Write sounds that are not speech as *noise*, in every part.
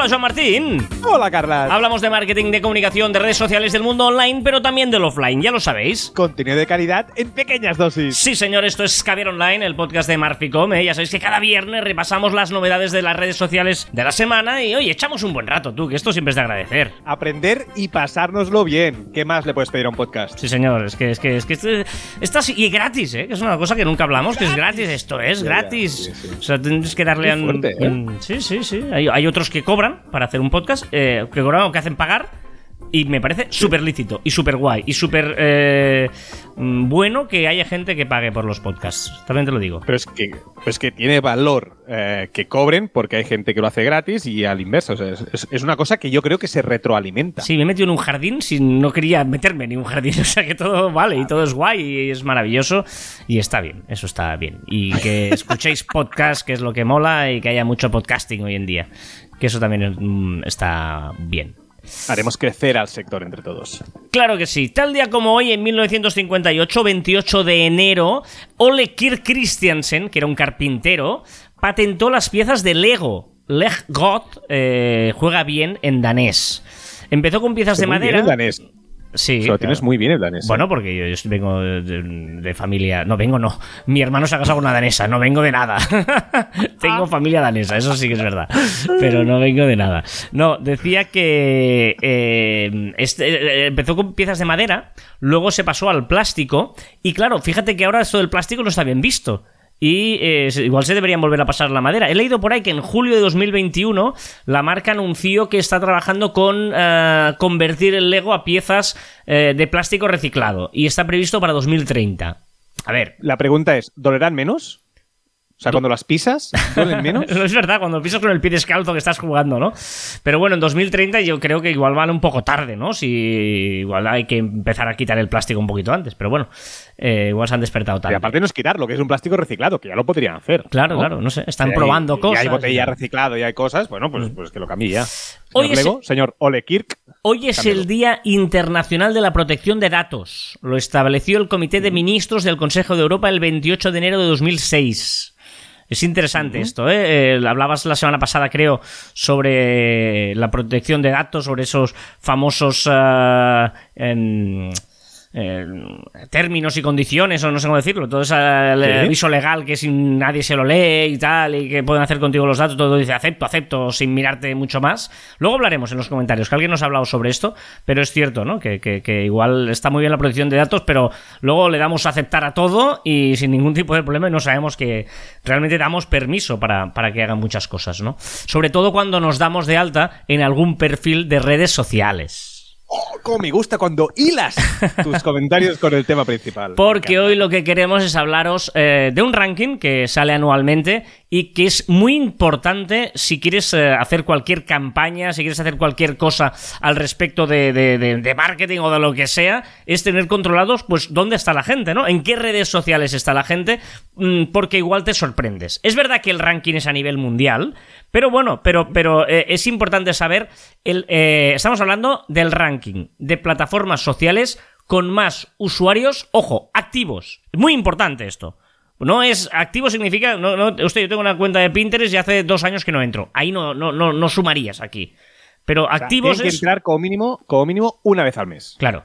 Hola, Joan Martín. Hola, Carla. Hablamos de marketing, de comunicación, de redes sociales del mundo online, pero también del offline, ya lo sabéis. Contenido de calidad en pequeñas dosis. Sí, señor, esto es Caviar Online, el podcast de Marficom. ¿eh? Ya sabéis que cada viernes repasamos las novedades de las redes sociales de la semana y, oye, echamos un buen rato, tú, que esto siempre es de agradecer. Aprender y pasárnoslo bien. ¿Qué más le puedes pedir a un podcast? Sí, señor, es que es que es que esto- así- y gratis, ¿eh? Que es una cosa que nunca hablamos, que es gratis, esto es gratis. sí, sí. O sea, tienes que darle a... fuerte, ¿eh? un- Sí, sí, sí. Hay, hay otros que cobran para hacer un podcast, eh, que cobran o que hacen pagar. Y me parece súper lícito y súper guay y súper eh, mm, bueno que haya gente que pague por los podcasts. También te lo digo. Pero es que, pues que tiene valor eh, que cobren porque hay gente que lo hace gratis y al inverso. O sea, es, es- una cosa que yo creo que se retroalimenta. Sí, me he metido en un jardín sin no quería meterme en ningún jardín. *laughs* O sea que todo vale y todo es guay y es maravilloso y está bien. Eso está bien. Y que *laughs* escuchéis podcast, que es lo que mola, y que haya mucho podcasting hoy en día. Que eso también mm, está bien. Haremos crecer al sector entre todos. Claro que sí. Tal día como hoy, en 1958, 28 de enero, Ole Kirk Christiansen, que era un carpintero, patentó las piezas de Lego. Leg God eh, juega bien en danés. Empezó con piezas de bien madera. el danés. Sí. Se lo tienes claro. muy bien el danés. ¿eh? Bueno, porque yo, yo vengo de, de familia. No, vengo no. Mi hermano se ha casado con una danesa, no vengo de nada. *laughs* Tengo familia danesa, eso sí que es verdad. Pero no vengo de nada. No, decía que eh, este, eh, empezó con piezas de madera, luego se pasó al plástico. Y claro, fíjate que ahora esto del plástico no está bien visto. Y eh, igual se deberían volver a pasar la madera. He leído por ahí que en julio de 2021 la marca anunció que está trabajando con eh, convertir el Lego a piezas eh, de plástico reciclado. Y está previsto para 2030. A ver. La pregunta es, ¿dolerán menos? O sea, cuando las pisas, ¿duelen menos? No *laughs* es verdad, cuando pisas con el pie descalzo que estás jugando, ¿no? Pero bueno, en 2030 yo creo que igual van un poco tarde, ¿no? Si igual hay que empezar a quitar el plástico un poquito antes, pero bueno, eh, igual se han despertado Y tarde. aparte no es quitarlo, que es un plástico reciclado, que ya lo podrían hacer. Claro, ¿no? claro, no sé, están Si hay- probando y cosas. hay botella y- Mm. reciclado y hay cosas, bueno, pues, pues que lo cambie ya. Hoy Señor Lego, señor Ole Kirk, Hoy es Cámbialo. el Día Internacional de la Protección de Datos. Lo estableció el Comité de Ministros del Consejo de Europa el 28 de enero de 2006. Es interesante esto, ¿eh? Eh, Hablabas la semana pasada, creo, sobre la protección de datos, sobre esos famosos ah, em, eh, términos y condiciones, o no sé cómo decirlo, todo ese Sí. aviso legal que sin nadie se lo lee y tal, y que pueden hacer contigo los datos, todo dice acepto, acepto, sin mirarte mucho más. Luego hablaremos en los comentarios, que alguien nos ha hablado sobre esto, pero es cierto, ¿no? Que, que- que igual está muy bien la protección de datos, pero luego le damos a aceptar a todo y sin ningún tipo de problema y no sabemos que realmente damos permiso para, para que hagan muchas cosas, ¿no? Sobre todo cuando nos damos de alta en algún perfil de redes sociales. Oh, cómo me gusta cuando hilas tus comentarios con el tema principal. Porque hoy lo que queremos es hablaros eh, de un ranking que sale anualmente y que es muy importante si quieres eh, hacer cualquier campaña, si quieres hacer cualquier cosa al respecto de, de- de- de marketing o de lo que sea, es tener controlados pues dónde está la gente, ¿no? En qué redes sociales está la gente, Mm, porque igual te sorprendes. Es verdad que el ranking es a nivel mundial, pero bueno, pero, pero eh, es importante saber, el, eh, estamos hablando del ranking de plataformas sociales con más usuarios, ojo, activos. Muy importante esto. No es activo significa, no, no, usted, yo tengo una cuenta de Pinterest y hace dos años que no entro. Ahí no, no, no, no sumarías aquí. Pero O sea, activos tienen que es, entrar como mínimo, como mínimo una vez al mes. claro,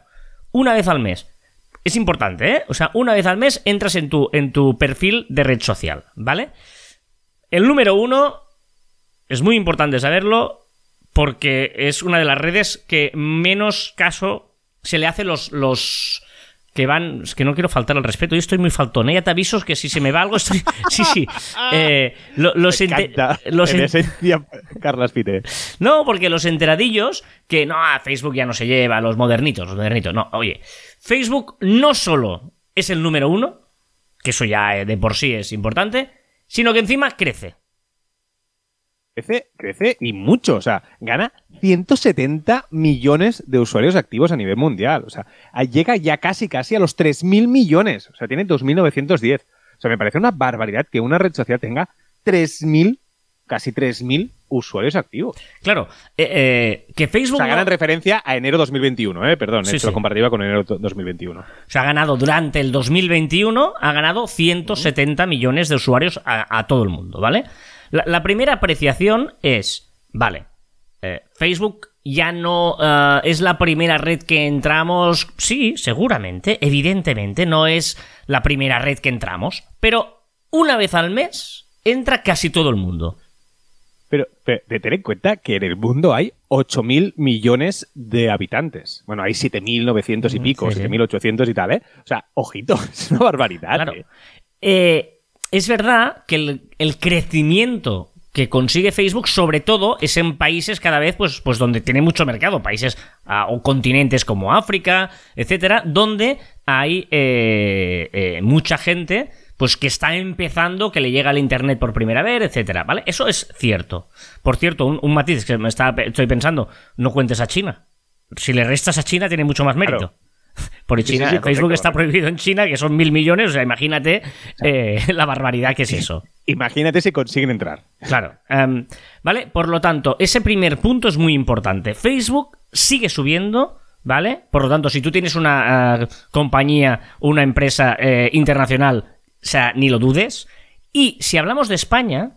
una vez al mes. Es importante, ¿eh? O sea, una vez al mes entras en tu, en tu perfil de red social, ¿vale? El número uno es muy importante saberlo porque es una de las redes que menos caso se le hace los, los que van. Es que no quiero faltar al respeto. Yo estoy muy faltón. ¿eh? Ya te aviso que si se me va algo, estoy. *laughs* Sí, sí. *laughs* Eh, lo- los Me encanta. los en en- esencia, Carlas Pite. no, porque los enteradillos, que no, Facebook ya no se lleva, los modernitos, los modernitos. No, oye, Facebook no solo es el número uno, que eso ya eh, de por sí es importante, sino que encima crece. Crece, crece y mucho. O sea, gana 170 millones de usuarios activos a nivel mundial. O sea, llega ya casi, casi a los 3.000 millones. O sea, tiene 2.910. O sea, me parece una barbaridad que una red social tenga 3.000, casi 3.000 usuarios activos. Claro, eh, eh, que Facebook... O sea, no- gana en referencia a enero 2021, ¿eh? Perdón, Sí, la sí. comparativa con enero 2021. se ha ganado durante el 2021, ha ganado 170 millones de usuarios a, a todo el mundo, ¿vale? La, la primera apreciación es, vale, eh, Facebook ya no eh, es la primera red que entramos, sí, seguramente, evidentemente, no es la primera red que entramos, pero una vez al mes entra casi todo el mundo. Pero, pero de tener en cuenta que en el mundo hay 8.000 millones de habitantes. Bueno, hay 7.900 y Mm, pico, sí, sí. 7.800 y tal, ¿eh? O sea, ojito, *laughs* es una barbaridad. Claro. ¿eh? Eh, es verdad que el, crecimiento que consigue Facebook, sobre todo, es en países cada vez, pues, pues donde tiene mucho mercado, países ah, o continentes como África, etcétera, donde hay eh, eh, mucha gente, pues que está empezando, que le llega al internet por primera vez, etcétera, ¿vale? Eso es cierto. Por cierto, un, matiz que me está, estoy pensando, no cuentes a China. Si le restas a China tiene mucho más mérito. Sí, sí, China, sí, Facebook correcto, está correcto. prohibido en China, que son mil millones, o sea, imagínate eh, *laughs* la barbaridad que es eso. Imagínate si consiguen entrar. Claro. em, ¿Vale? Por lo tanto, ese primer punto es muy importante. Facebook sigue subiendo, ¿vale? Por lo tanto, si tú tienes una eh, compañía, una empresa eh, internacional, o sea, ni lo dudes. Y si hablamos de España,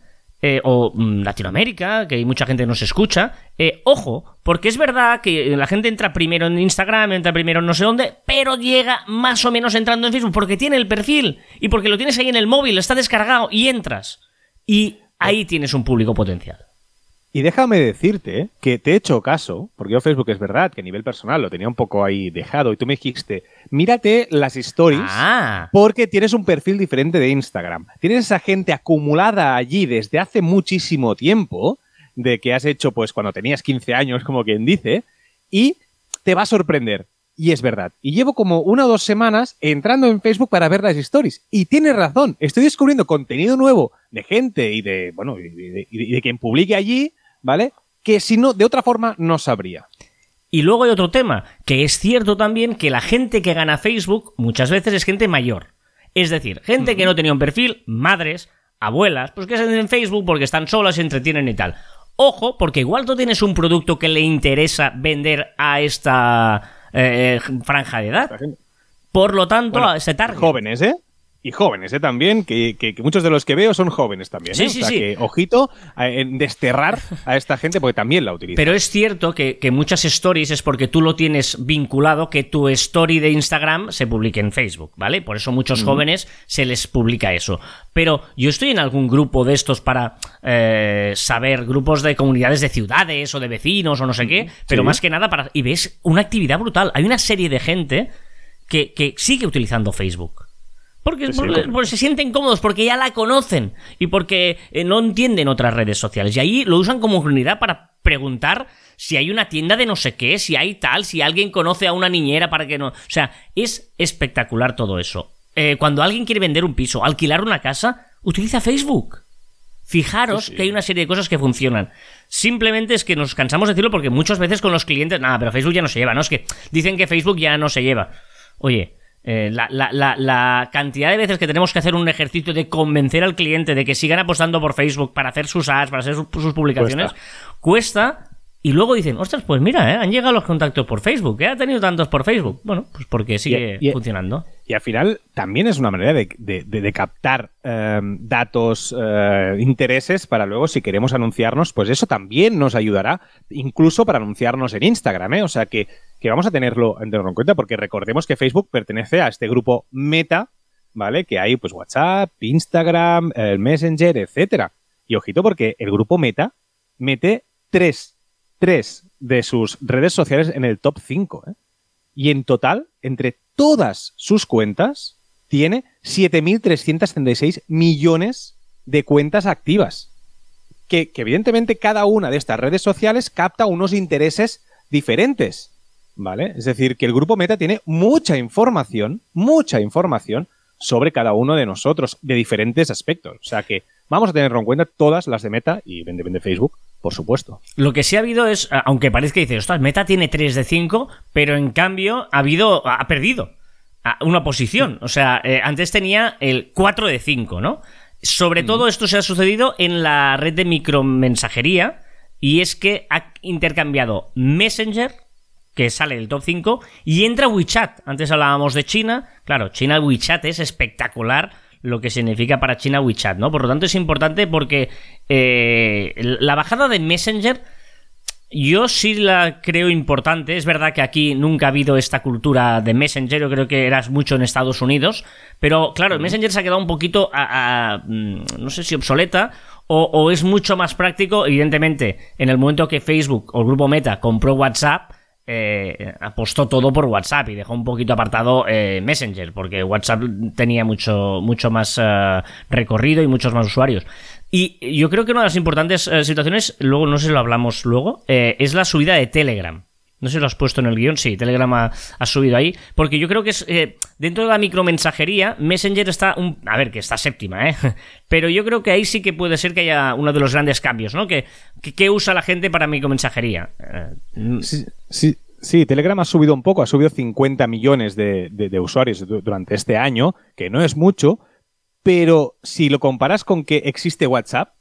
eh, o mm, Latinoamérica, que hay mucha gente que nos escucha, eh, ojo, porque es verdad que la gente entra primero en Instagram, entra primero en no sé dónde, pero llega más o menos entrando en Facebook porque tiene el perfil y porque lo tienes ahí en el móvil, está descargado y entras. Y ahí tienes un público potencial. Y déjame decirte que te he hecho caso, porque yo Facebook es verdad que a nivel personal lo tenía un poco ahí dejado y tú me dijiste, mírate las stories Ah, porque tienes un perfil diferente de Instagram. Tienes esa gente acumulada allí desde hace muchísimo tiempo, de que has hecho pues cuando tenías 15 años, como quien dice, y te va a sorprender. Y es verdad. Y llevo como una o dos semanas entrando en Facebook para ver las stories. Y tienes razón. Estoy descubriendo contenido nuevo de gente y de, bueno, y de, y de quien publique allí, ¿vale? Que si no, de otra forma no sabría. Y luego hay otro tema, que es cierto también que la gente que gana Facebook muchas veces es gente mayor. Es decir, gente que no tenía un perfil, madres, abuelas, pues que se en Facebook porque están solas, se entretienen y tal. Ojo, porque igual tú tienes un producto que le interesa vender a esta eh, franja de edad. Por lo tanto, Bueno, a ese target. Jóvenes, ¿eh? Y jóvenes, ¿eh? También, que, que- que muchos de los que veo son jóvenes también. ¿eh? Sí, O sea sí. que, ojito en desterrar a esta gente porque también la utilizan. Pero es cierto que, que muchas stories es porque tú lo tienes vinculado que tu story de Instagram se publique en Facebook, ¿vale? Por eso muchos jóvenes se les publica eso. Pero yo estoy en algún grupo de estos para eh, saber, grupos de comunidades de ciudades o de vecinos o no sé qué, pero Sí. más que nada para... Y ves una actividad brutal. Hay una serie de gente que, que sigue utilizando Facebook. Porque, Sí, se sienten cómodos, porque ya la conocen y porque eh, no entienden otras redes sociales. Y ahí lo usan como unidad para preguntar si hay una tienda de no sé qué, si hay tal, si alguien conoce a una niñera para que no. O sea, es espectacular todo eso. Eh, cuando alguien quiere vender un piso, alquilar una casa, utiliza Facebook. Fijaros Sí, sí. que hay una serie de cosas que funcionan. Simplemente es que nos cansamos de decirlo porque muchas veces con los clientes, nada, pero Facebook ya no se lleva, ¿no? Es que dicen que Facebook ya no se lleva. Oye, eh, la, la- la- la cantidad de veces que tenemos que hacer un ejercicio de convencer al cliente de que sigan apostando por Facebook para hacer sus ads, para hacer sus, sus publicaciones, cuesta. Y luego dicen, ostras, pues mira, ¿eh? han llegado los contactos por Facebook, ¿eh? ha tenido tantos por Facebook. Bueno, pues porque sigue Y- y- funcionando. Y al final también es una manera de, de- de- de captar eh, datos, eh, intereses para luego, si queremos anunciarnos, pues eso también nos ayudará, incluso para anunciarnos en Instagram. ¿eh? O sea que, que vamos a tenerlo, tenerlo en cuenta, porque recordemos que Facebook pertenece a este grupo Meta, ¿vale? Que hay pues WhatsApp, Instagram, el Messenger, etcétera. Y ojito, porque el grupo Meta mete tres, tres de sus redes sociales en el top 5. ¿eh? Y en total, entre todas sus cuentas, tiene 7.336 millones de cuentas activas. Que, evidentemente cada una de estas redes sociales capta unos intereses diferentes. ¿Vale? Es decir, que el grupo Meta tiene mucha información, mucha información sobre cada uno de nosotros, de diferentes aspectos. O sea que vamos a tenerlo en cuenta todas las de Meta y vende Facebook, por supuesto. Lo que sí ha habido es, aunque parezca que dice, ostras, Meta tiene 3 de 5, pero en cambio ha habido, ha perdido una posición. O sea, eh, antes tenía el 4 de 5, ¿no? Sobre todo esto se ha sucedido en la red de micromensajería, y es que ha intercambiado Messenger, que sale del top 5, y entra WeChat. Antes hablábamos de China, claro, China WeChat es espectacular lo que significa para China WeChat, ¿no? Por lo tanto es importante porque eh, la bajada de Messenger yo sí la creo importante. Es verdad que aquí nunca ha habido esta cultura de Messenger. Yo creo que eras mucho en Estados Unidos. Pero claro, Messenger se ha quedado un poquito a, mm, no sé si obsoleta o, es mucho más práctico. Evidentemente, en el momento que Facebook o el grupo Meta compró WhatsApp, eh, apostó todo por WhatsApp y dejó un poquito apartado eh, Messenger, porque WhatsApp tenía mucho, mucho más eh, recorrido y muchos más usuarios. Y yo creo que una de las importantes eh, situaciones, luego no sé si lo hablamos luego, es la subida de Telegram. No sé si lo has puesto en el guion, sí, Telegram ha, subido ahí, porque yo creo que es eh, dentro de la micromensajería, Messenger está, un, a ver, que está séptima, ¿eh? *laughs* Pero yo creo que ahí sí que puede ser que haya uno de los grandes cambios, ¿no? Que, que, usa la gente para micromensajería. sí, sí, sí, Telegram ha subido un poco, ha subido 50 millones de, de usuarios durante este año, que no es mucho, pero si lo comparas con que existe WhatsApp,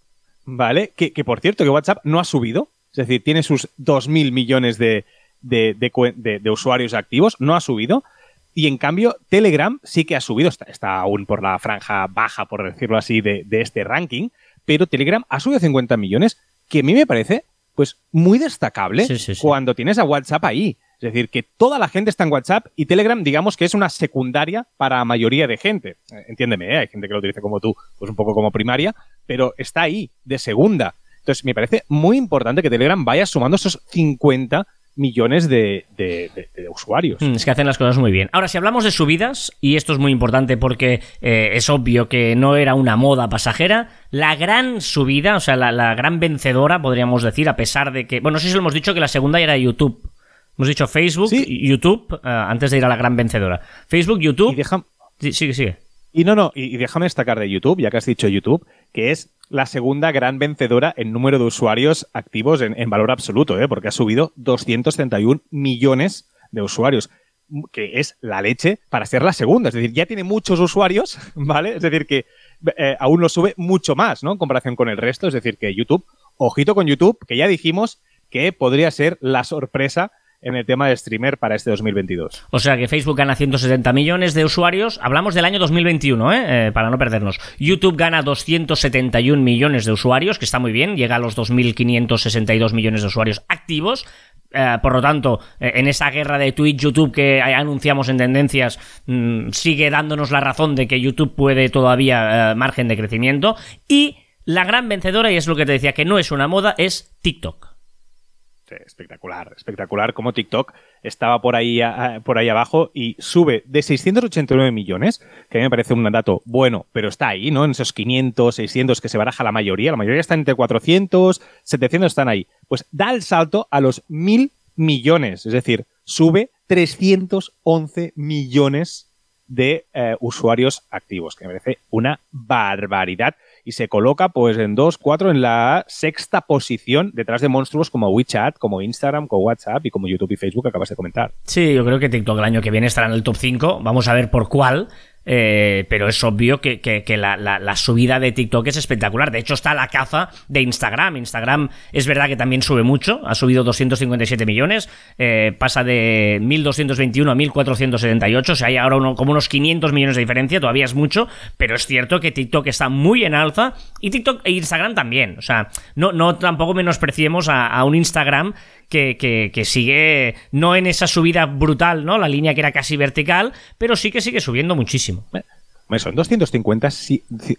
¿vale? Que, por cierto, que WhatsApp no ha subido, es decir, tiene sus 2.000 millones de, de, usuarios activos, no ha subido. Y en cambio, Telegram sí que ha subido, está, aún por la franja baja, por decirlo así, de, este ranking, pero Telegram ha subido 50 millones, que a mí me parece pues muy destacable cuando tienes a WhatsApp ahí. Es decir, que toda la gente está en WhatsApp y Telegram, digamos que es una secundaria para la mayoría de gente. Eh, entiéndeme, ¿eh? hay gente que lo utiliza como tú, pues un poco como primaria, pero está ahí, de segunda. Entonces, me parece muy importante que Telegram vaya sumando esos 50 millones de, usuarios. Mm, es que hacen las cosas muy bien. Ahora, si hablamos de subidas, y esto es muy importante porque eh, es obvio que no era una moda pasajera, la gran subida, o sea, la, la, gran vencedora, podríamos decir, a pesar de que, bueno, no sé si lo hemos dicho que la segunda era YouTube. Hemos dicho Facebook, YouTube, eh, antes de ir a la gran vencedora. Facebook, YouTube. Y deja... Sí, sigue, sigue. Y no, no, y, déjame destacar de YouTube, ya que has dicho YouTube, que es la segunda gran vencedora en número de usuarios activos en, valor absoluto, ¿eh? porque ha subido 231 millones de usuarios, que es la leche para ser la segunda. Es decir, ya tiene muchos usuarios, *laughs* ¿vale? Es decir, que eh, aún lo sube mucho más, ¿no? En comparación con el resto. Es decir, que YouTube, ojito con YouTube, que ya dijimos que podría ser la sorpresa en el tema de streamer para este 2022. O sea que Facebook gana 170 millones de usuarios. Hablamos del año 2021, ¿eh? ¿eh? para no perdernos. YouTube gana 271 millones de usuarios, que está muy bien. Llega a los 2.562 millones de usuarios activos. Eh, por lo tanto, eh, en esa guerra de Twitch, YouTube que anunciamos en tendencias, mm, sigue dándonos la razón de que YouTube puede todavía margen de crecimiento. Y la gran vencedora, y es lo que te decía, que no es una moda, es TikTok espectacular, espectacular como TikTok estaba por ahí, por ahí abajo y sube de 689 millones, que a mí me parece un dato bueno, pero está ahí, ¿no? En esos 500, 600 que se baraja la mayoría, la mayoría están entre 400, 700 están ahí. Pues da el salto a los mil millones, es decir, sube 311 millones de eh, usuarios activos, que me parece una barbaridad y se coloca pues en 2, 4 en la sexta posición detrás de monstruos como WeChat, como Instagram, como WhatsApp y como YouTube y Facebook acabas de comentar. Sí, yo creo que TikTok el año que viene estará en el top 5, vamos a ver por cuál, eh, pero es obvio que, la, subida de TikTok es espectacular. De hecho, está la caza de Instagram. Instagram es verdad que también sube mucho, ha subido 257 millones, eh, pasa de 1.221 a 1.478, o sea, hay ahora como unos 500 millones de diferencia, todavía es mucho, pero es cierto que TikTok está muy en alza y TikTok e Instagram también. O sea, no, no tampoco menospreciemos a un Instagram que, sigue no en esa subida brutal, ¿no? La línea que era casi vertical, pero sí que sigue subiendo muchísimo. Son 250,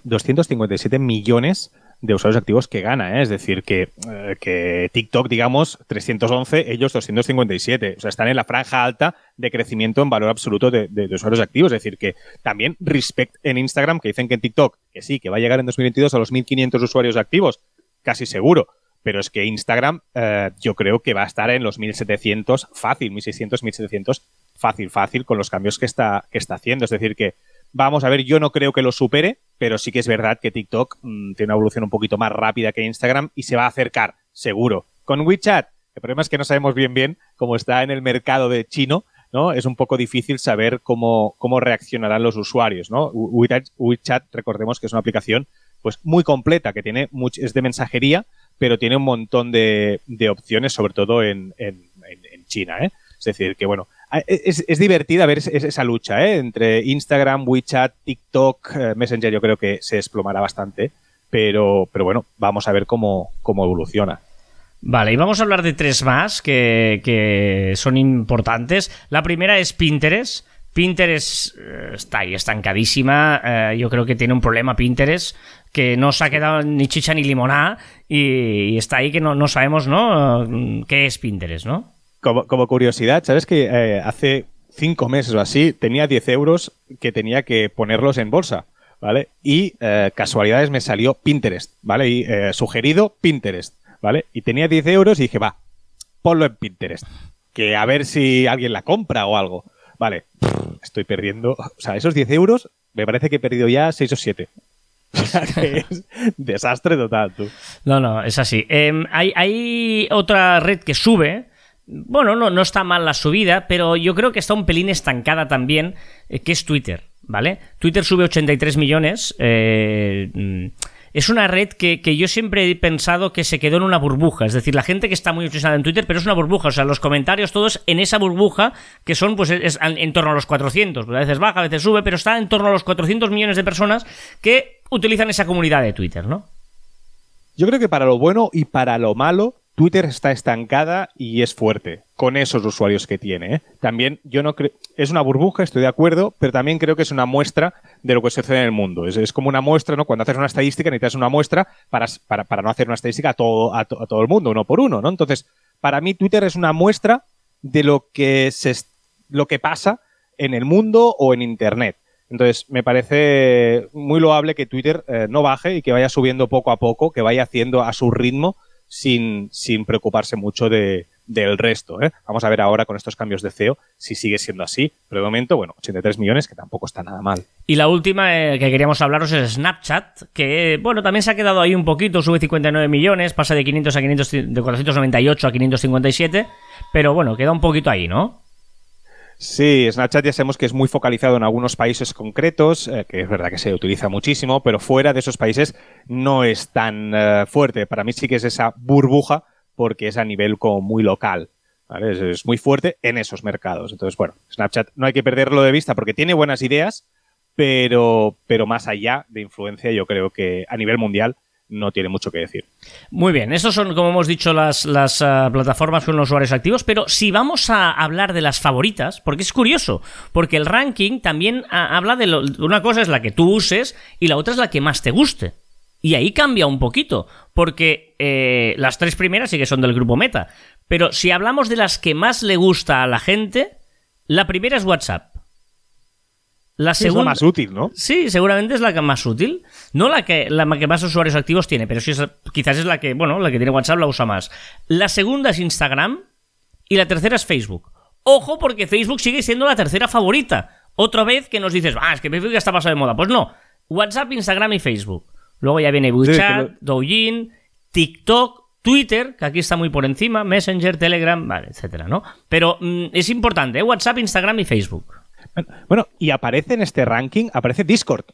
257 millones de usuarios activos que gana, ¿eh? es decir, que, eh, que, TikTok, digamos, 311, ellos 257, o sea, están en la franja alta de crecimiento en valor absoluto de, de, usuarios activos, es decir, que también respect en Instagram, que dicen que en TikTok, que sí, que va a llegar en 2022 a los 1.500 usuarios activos, casi seguro, pero es que Instagram eh, yo creo que va a estar en los 1700 fácil, 1600, 1700 fácil, fácil con los cambios que está, que está haciendo. Es decir, que vamos a ver, yo no creo que lo supere, pero sí que es verdad que TikTok mm, tiene una evolución un poquito más rápida que Instagram y se va a acercar, seguro. Con WeChat, el problema es que no sabemos bien bien cómo está en el mercado de chino, ¿no? Es un poco difícil saber cómo, cómo reaccionarán los usuarios, ¿no? WeChat, recordemos que es una aplicación pues muy completa, que tiene es de mensajería, pero tiene un montón de, opciones, sobre todo en, China. ¿eh? Es decir, que bueno, es, divertida ver esa lucha ¿eh? entre Instagram, WeChat, TikTok, eh, Messenger, yo creo que se desplomará bastante, pero, pero bueno, vamos a ver cómo, cómo evoluciona. Vale, y vamos a hablar de tres más que, que son importantes. La primera es Pinterest. Pinterest eh, está ahí estancadísima. Eh, yo creo que tiene un problema Pinterest que no se ha quedado ni chicha ni limonada y, está ahí que no, no, sabemos, ¿no? ¿Qué es Pinterest, no? Como, curiosidad, ¿sabes que eh, hace cinco meses o así tenía 10 euros que tenía que ponerlos en bolsa? ¿Vale? Y casualidades me salió Pinterest, ¿vale? Y sugerido Pinterest, ¿vale? Y tenía 10 euros y dije, va, ponlo en Pinterest. Que a ver si alguien la compra o algo. Vale, estoy perdiendo. O sea, esos 10 euros, me parece que he perdido ya 6 o 7. *laughs* Desastre total, tú. No, no, es así. Em, hay, hay otra red que sube. Bueno, no, no está mal la subida, pero yo creo que está un pelín estancada también, eh, que es Twitter, ¿vale? Twitter sube 83 millones. Eh, mm, es una red que, yo siempre he pensado que se quedó en una burbuja. Es decir, la gente que está muy obsesionada en Twitter, pero es una burbuja. O sea, los comentarios todos en esa burbuja, que son pues es, en torno a los 400. Pues a veces baja, a veces sube, pero está en torno a los 400 millones de personas que utilizan esa comunidad de Twitter, ¿no? Yo creo que para lo bueno y para lo malo, Twitter está estancada y es fuerte con esos usuarios que tiene. ¿eh? También yo no creo, es una burbuja, estoy de acuerdo, pero también creo que es una muestra de lo que sucede en el mundo. Es, como una muestra, ¿no? Cuando haces una estadística necesitas una muestra para, para, no hacer una estadística a todo, a, todo el mundo, uno por uno, ¿no? Entonces, para mí Twitter es una muestra de lo que, se, lo que pasa en el mundo o en Internet. Entonces, me parece muy loable que Twitter eh, no baje y que vaya subiendo poco a poco, que vaya haciendo a su ritmo sin, sin preocuparse mucho de, del resto. ¿eh? Vamos a ver ahora con estos cambios de CEO si sigue siendo así. Pero de momento, bueno, 83 millones, que tampoco está nada mal. Y la última eh, que queríamos hablaros es Snapchat, que, bueno, también se ha quedado ahí un poquito, sube 59 millones, pasa de 500 a 500, de 498 a 557, pero bueno, queda un poquito ahí, ¿no? Sí, Snapchat ya sabemos que es muy focalizado en algunos países concretos, eh, que es verdad que se utiliza muchísimo, pero fuera de esos países no es tan eh, fuerte. Para mí sí que es esa burbuja porque es a nivel como muy local. Es, muy fuerte en esos mercados. Entonces, bueno, Snapchat no hay que perderlo de vista porque tiene buenas ideas, pero, pero más allá de influencia, yo creo que a nivel mundial no tiene mucho que decir. Muy bien, estos son, como hemos dicho, las, las ah, plataformas con los usuarios activos, pero si vamos a hablar de las favoritas, porque es curioso, porque el ranking también ah, habla de, una cosa es la que tú uses y la otra es la que más te guste. Y ahí cambia un poquito, porque eh, las tres primeras sí que son del grupo Meta, pero si hablamos de las que más le gusta a la gente, la primera es WhatsApp. La segunda, es la más útil, ¿no? Sí, seguramente es la que más útil. No la que, la que más usuarios activos tiene, pero sí quizás es la que, bueno, la que tiene WhatsApp la usa más. La segunda es Instagram y la tercera es Facebook. Ojo, porque Facebook sigue siendo la tercera favorita. Otra vez que nos dices, ah, es que Facebook ya está pasado de moda. Pues no. WhatsApp, Instagram y Facebook. Luego ya viene WeChat, Douyin, TikTok, Twitter, que aquí está muy por encima, Messenger, Telegram, vale, etcétera, ¿no? Pero mm, es importante, ¿eh? WhatsApp, Instagram y Facebook. Bueno, y aparece en este ranking, aparece Discord.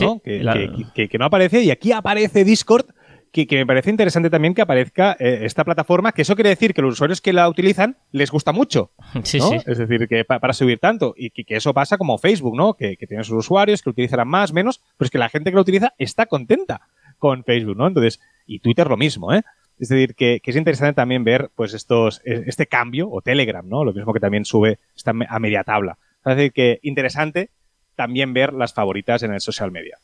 ¿no? que, no aparece, y aquí aparece Discord, que, me parece interesante también que aparezca eh, esta plataforma, que eso quiere decir que los usuarios que la utilizan les gusta mucho. *laughs* Sí, sí. Es decir, que para subir tanto, y que, eso pasa como Facebook, ¿no? Que, tiene sus usuarios, que lo utilizarán más, menos, pero es que la gente que lo utiliza está contenta con Facebook, ¿no? Entonces, y Twitter lo mismo, ¿eh? Es decir, que, es interesante también ver pues estos, e, este cambio, o Telegram, ¿no? Lo mismo que también sube, está a media tabla. Es decir, que interesante también ver las favoritas en el social media.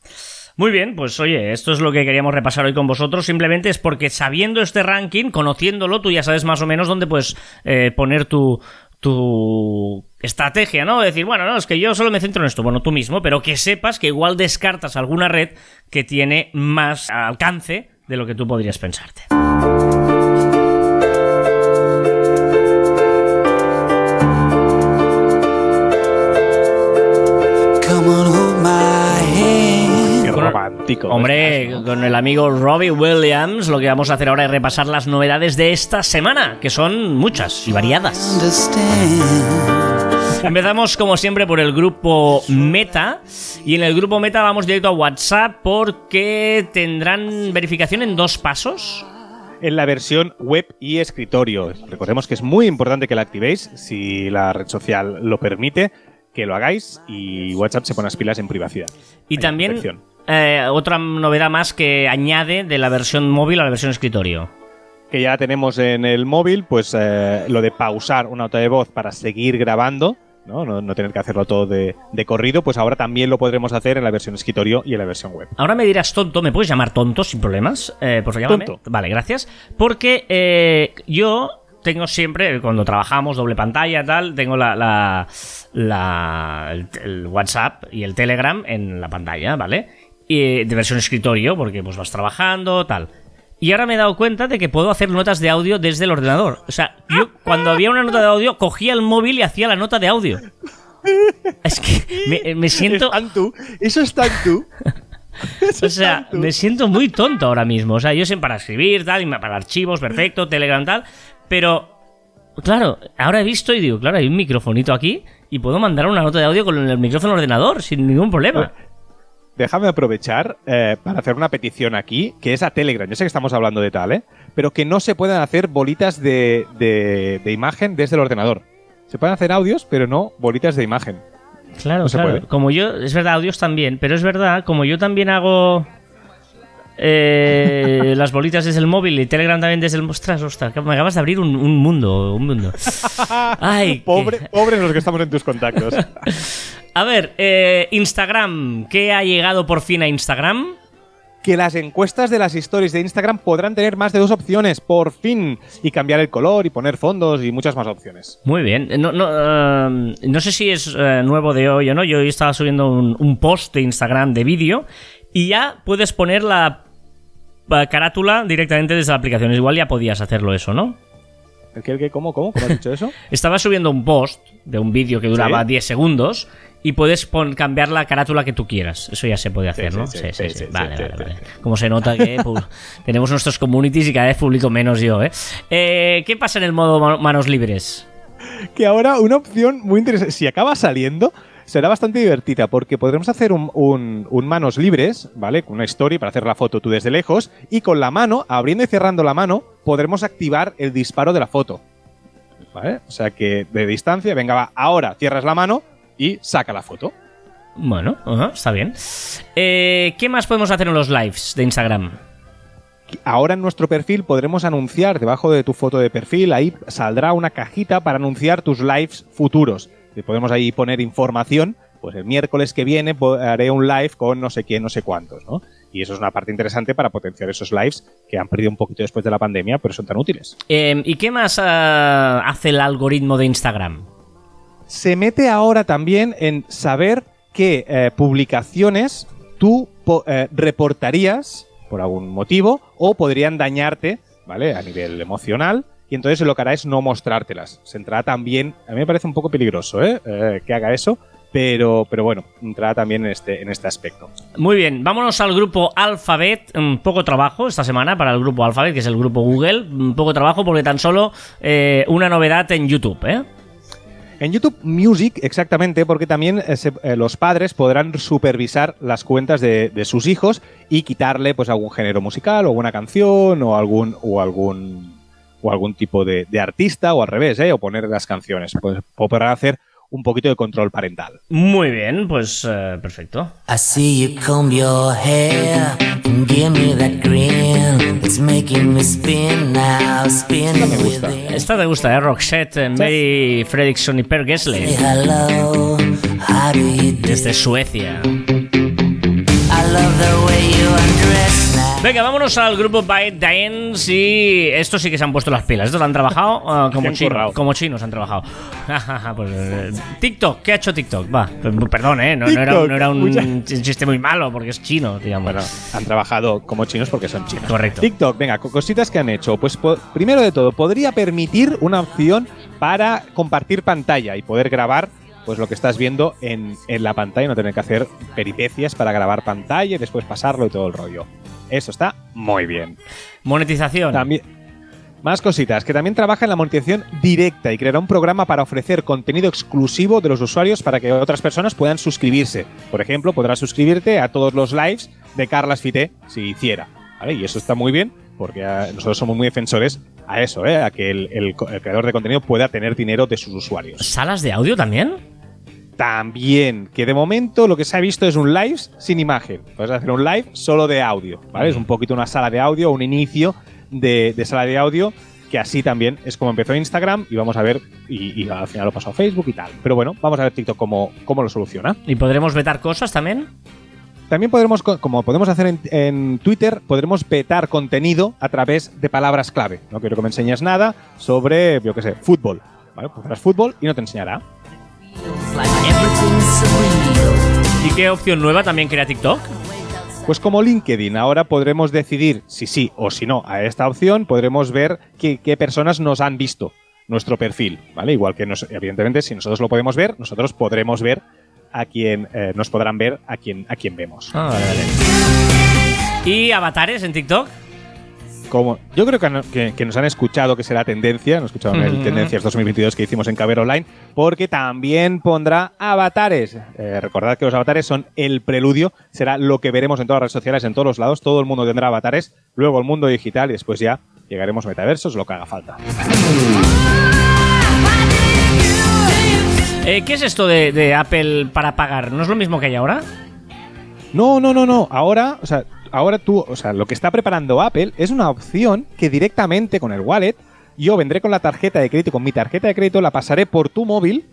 Muy bien, pues oye, esto es lo que queríamos repasar hoy con vosotros. Simplemente es porque sabiendo este ranking, conociéndolo, tú ya sabes más o menos dónde puedes eh, poner tu, tu estrategia, ¿no? Decir, bueno, no, es que yo solo me centro en esto, bueno, tú mismo, pero que sepas que igual descartas alguna red que tiene más alcance de lo que tú podrías pensarte. Hombre, con el amigo Robbie Williams, lo que vamos a hacer ahora es repasar las novedades de esta semana, que son muchas y variadas. Empezamos como siempre por el grupo Meta. Y en el grupo Meta vamos directo a WhatsApp porque tendrán verificación en dos pasos. En la versión web y escritorio. Recordemos que es muy importante que la activéis si la red social lo permite, que lo hagáis y WhatsApp se pone las pilas en privacidad. Y también eh, otra novedad más que añade de la versión móvil a la versión escritorio que ya tenemos en el móvil, pues eh, lo de pausar una nota de voz para seguir grabando, ¿no? No, tener que hacerlo todo de, corrido, pues ahora también lo podremos hacer en la versión escritorio y en la versión web. Ahora me dirás tonto, ¿me puedes llamar tonto sin problemas? Eh, pues llámame. Tonto. Vale, gracias. Porque yo tengo siempre, cuando trabajamos doble pantalla tal, tengo la, la, el, WhatsApp y el Telegram en la pantalla, ¿vale? Y de versión escritorio, porque pues vas trabajando, tal. Y ahora me he dado cuenta de que puedo hacer notas de audio desde el ordenador. O sea, yo cuando había una nota de audio, cogía el móvil y hacía la nota de audio. Es que me, siento. Eso está en tú. *laughs* o sea, me siento muy tonto ahora mismo. O sea, yo sé para escribir, tal, para archivos, perfecto, Telegram, tal. Pero, claro, ahora he visto y digo, claro, hay un microfonito aquí y puedo mandar una nota de audio con el micrófono ordenador sin ningún problema. Déjame aprovechar eh, para hacer una petición aquí, que es a Telegram. Yo sé que estamos hablando de tal, ¿eh? Pero que no se pueden hacer bolitas de, de, imagen desde el ordenador. Se pueden hacer audios, pero no bolitas de imagen. Claro, claro. Como yo, es verdad, audios también, pero es verdad, como yo también hago eh, las bolitas desde el móvil y Telegram también desde el... Ostras, ostras, me acabas de abrir un, mundo, un mundo. Ay, Pobre, *laughs* Pobres los que estamos en tus contactos. a ver, eh, Instagram, ¿qué ha llegado por fin a Instagram? que las encuestas de las stories de Instagram podrán tener más de dos opciones, por fin, y cambiar el color y poner fondos y muchas más opciones. Muy bien. No, no, eh, no sé si es nuevo de hoy o no. Yo hoy estaba subiendo un, un post de Instagram de vídeo y ya puedes poner la carátula directamente desde la aplicación. Igual ya podías hacerlo eso, ¿no? ¿El qué, el qué, cómo, cómo? ¿Cómo has dicho eso? *laughs* Estaba subiendo un post de un vídeo que duraba 10 segundos y puedes cambiar la carátula que tú quieras. Eso ya se puede hacer, ¿no? Sí, sí, sí. Vale, vale, vale. Como se nota que *laughs* tenemos nuestros communities y cada vez publico menos yo, ¿eh? ¿eh? ¿Qué pasa en el modo manos libres? Que ahora una opción muy interesante. Si acaba saliendo, será bastante divertida porque podremos hacer un, manos libres, ¿vale? Con una story para hacer la foto tú desde lejos y con la mano, abriendo y cerrando la mano, podremos activar el disparo de la foto. ¿Vale? O sea que de distancia, venga, va, ahora cierras la mano y saca la foto. Bueno, está bien. Eh, ¿Qué más podemos hacer en los lives de Instagram? Ahora en nuestro perfil podremos anunciar debajo de tu foto de perfil, ahí saldrá una cajita para anunciar tus lives futuros podemos ahí poner información, pues el miércoles que viene haré un live con no sé quién, no sé cuántos, ¿no? Y eso es una parte interesante para potenciar esos lives que han perdido un poquito después de la pandemia, pero son tan útiles. Em, ¿Y qué más ah, hace el algoritmo de Instagram? Se mete ahora también en saber qué eh, publicaciones tú eh, reportarías por algún motivo o podrían dañarte, ¿vale? A nivel emocional y entonces lo que hará es no mostrártelas. Se entrará también, a mí me parece un poco peligroso ¿eh? eh que haga eso, pero, pero bueno, entrará también en este, en este aspecto. Muy bien, vámonos al grupo Alphabet. Un poco trabajo esta semana para el grupo Alphabet, que es el grupo Google. Un poco trabajo porque tan solo eh, una novedad en YouTube, ¿eh? En YouTube Music, exactamente, porque también los padres podrán supervisar las cuentas de, de, sus hijos y quitarle pues algún género musical o alguna canción o algún o algún o algún tipo de, artista o al revés, ¿eh? o poner las canciones. Pues podrán hacer un poquito de control parental. Muy bien, pues uh, perfecto. I see you comb your hair and give me that grin. It's making me spin now, spin Esta me gusta. Esta te gusta, ¿eh? Roxette, Mary Fredrickson y Per Gessle. Hello, Desde Suecia. I love the way you undress Venga, vámonos al grupo Dance y estos sí que se han puesto las pilas. Estos han trabajado ah, *laughs* como, chinos, como chinos han trabajado. *laughs* pues, eh, TikTok, ¿qué ha hecho TikTok? Va, pues, perdón, ¿eh? No, era, un chiste muy malo porque es chino, digamos. Bueno, han trabajado como chinos porque son chinos. Correcto. TikTok, venga, cositas que han hecho. Pues primero de todo, podría permitir una opción para compartir pantalla y poder grabar pues lo que estás viendo en, en la pantalla, no tener que hacer peripecias para grabar pantalla y después pasarlo y todo el rollo. Eso está muy bien. Monetización. También. Más cositas, que también trabaja en la monetización directa y creará un programa para ofrecer contenido exclusivo de los usuarios para que otras personas puedan suscribirse. Por ejemplo, podrás suscribirte a todos los lives de Carlas Fité si hiciera. Y eso está muy bien porque ah, nosotros somos muy defensores a eso, ¿eh? a que el, el creador de contenido pueda tener dinero de sus usuarios. ¿Salas de audio también? También, que de momento lo que se ha visto es un live sin imagen. Puedes hacer un live solo de audio, ¿vale? Es un poquito una sala de audio, un inicio de, sala de audio, que así también es como empezó Instagram y vamos a ver, y, al final lo pasó a Facebook y tal. Pero bueno, vamos a ver TikTok cómo, cómo lo soluciona. ¿Y podremos vetar cosas también? También podremos, como podemos hacer en, Twitter, podremos vetar contenido a través de palabras clave. No quiero que me enseñes nada sobre, yo qué sé, fútbol. ¿Vale? Pues fútbol y no te enseñará. ¿Y qué opción nueva también crea TikTok? Pues como LinkedIn, ahora podremos decidir si sí o si no a esta opción, podremos ver qué, personas nos han visto nuestro perfil, ¿vale? Igual que nos, evidentemente si nosotros lo podemos ver, nosotros podremos ver a quien eh, nos podrán ver a quien a quien vemos. Ah, vale, vale. ¿Y avatares en TikTok? Como, yo creo que, nos han escuchado que será tendencia, nos escucharon el Tendencias 2022 que hicimos en Caber Online, porque también pondrá avatares. Eh, recordad que los avatares son el preludio, será lo que veremos en todas las redes sociales, en todos los lados, todo el mundo tendrá avatares, luego el mundo digital y después ya llegaremos a metaversos, lo que haga falta. Eh, ¿Qué es esto de, de Apple para pagar? ¿No es lo mismo que hay ahora? No, no, no, no. Ahora, o sea, ahora tú, o sea, lo que está preparando Apple es una opción que directamente con el wallet yo vendré con la tarjeta de crédito, con mi tarjeta de crédito, la pasaré por tu móvil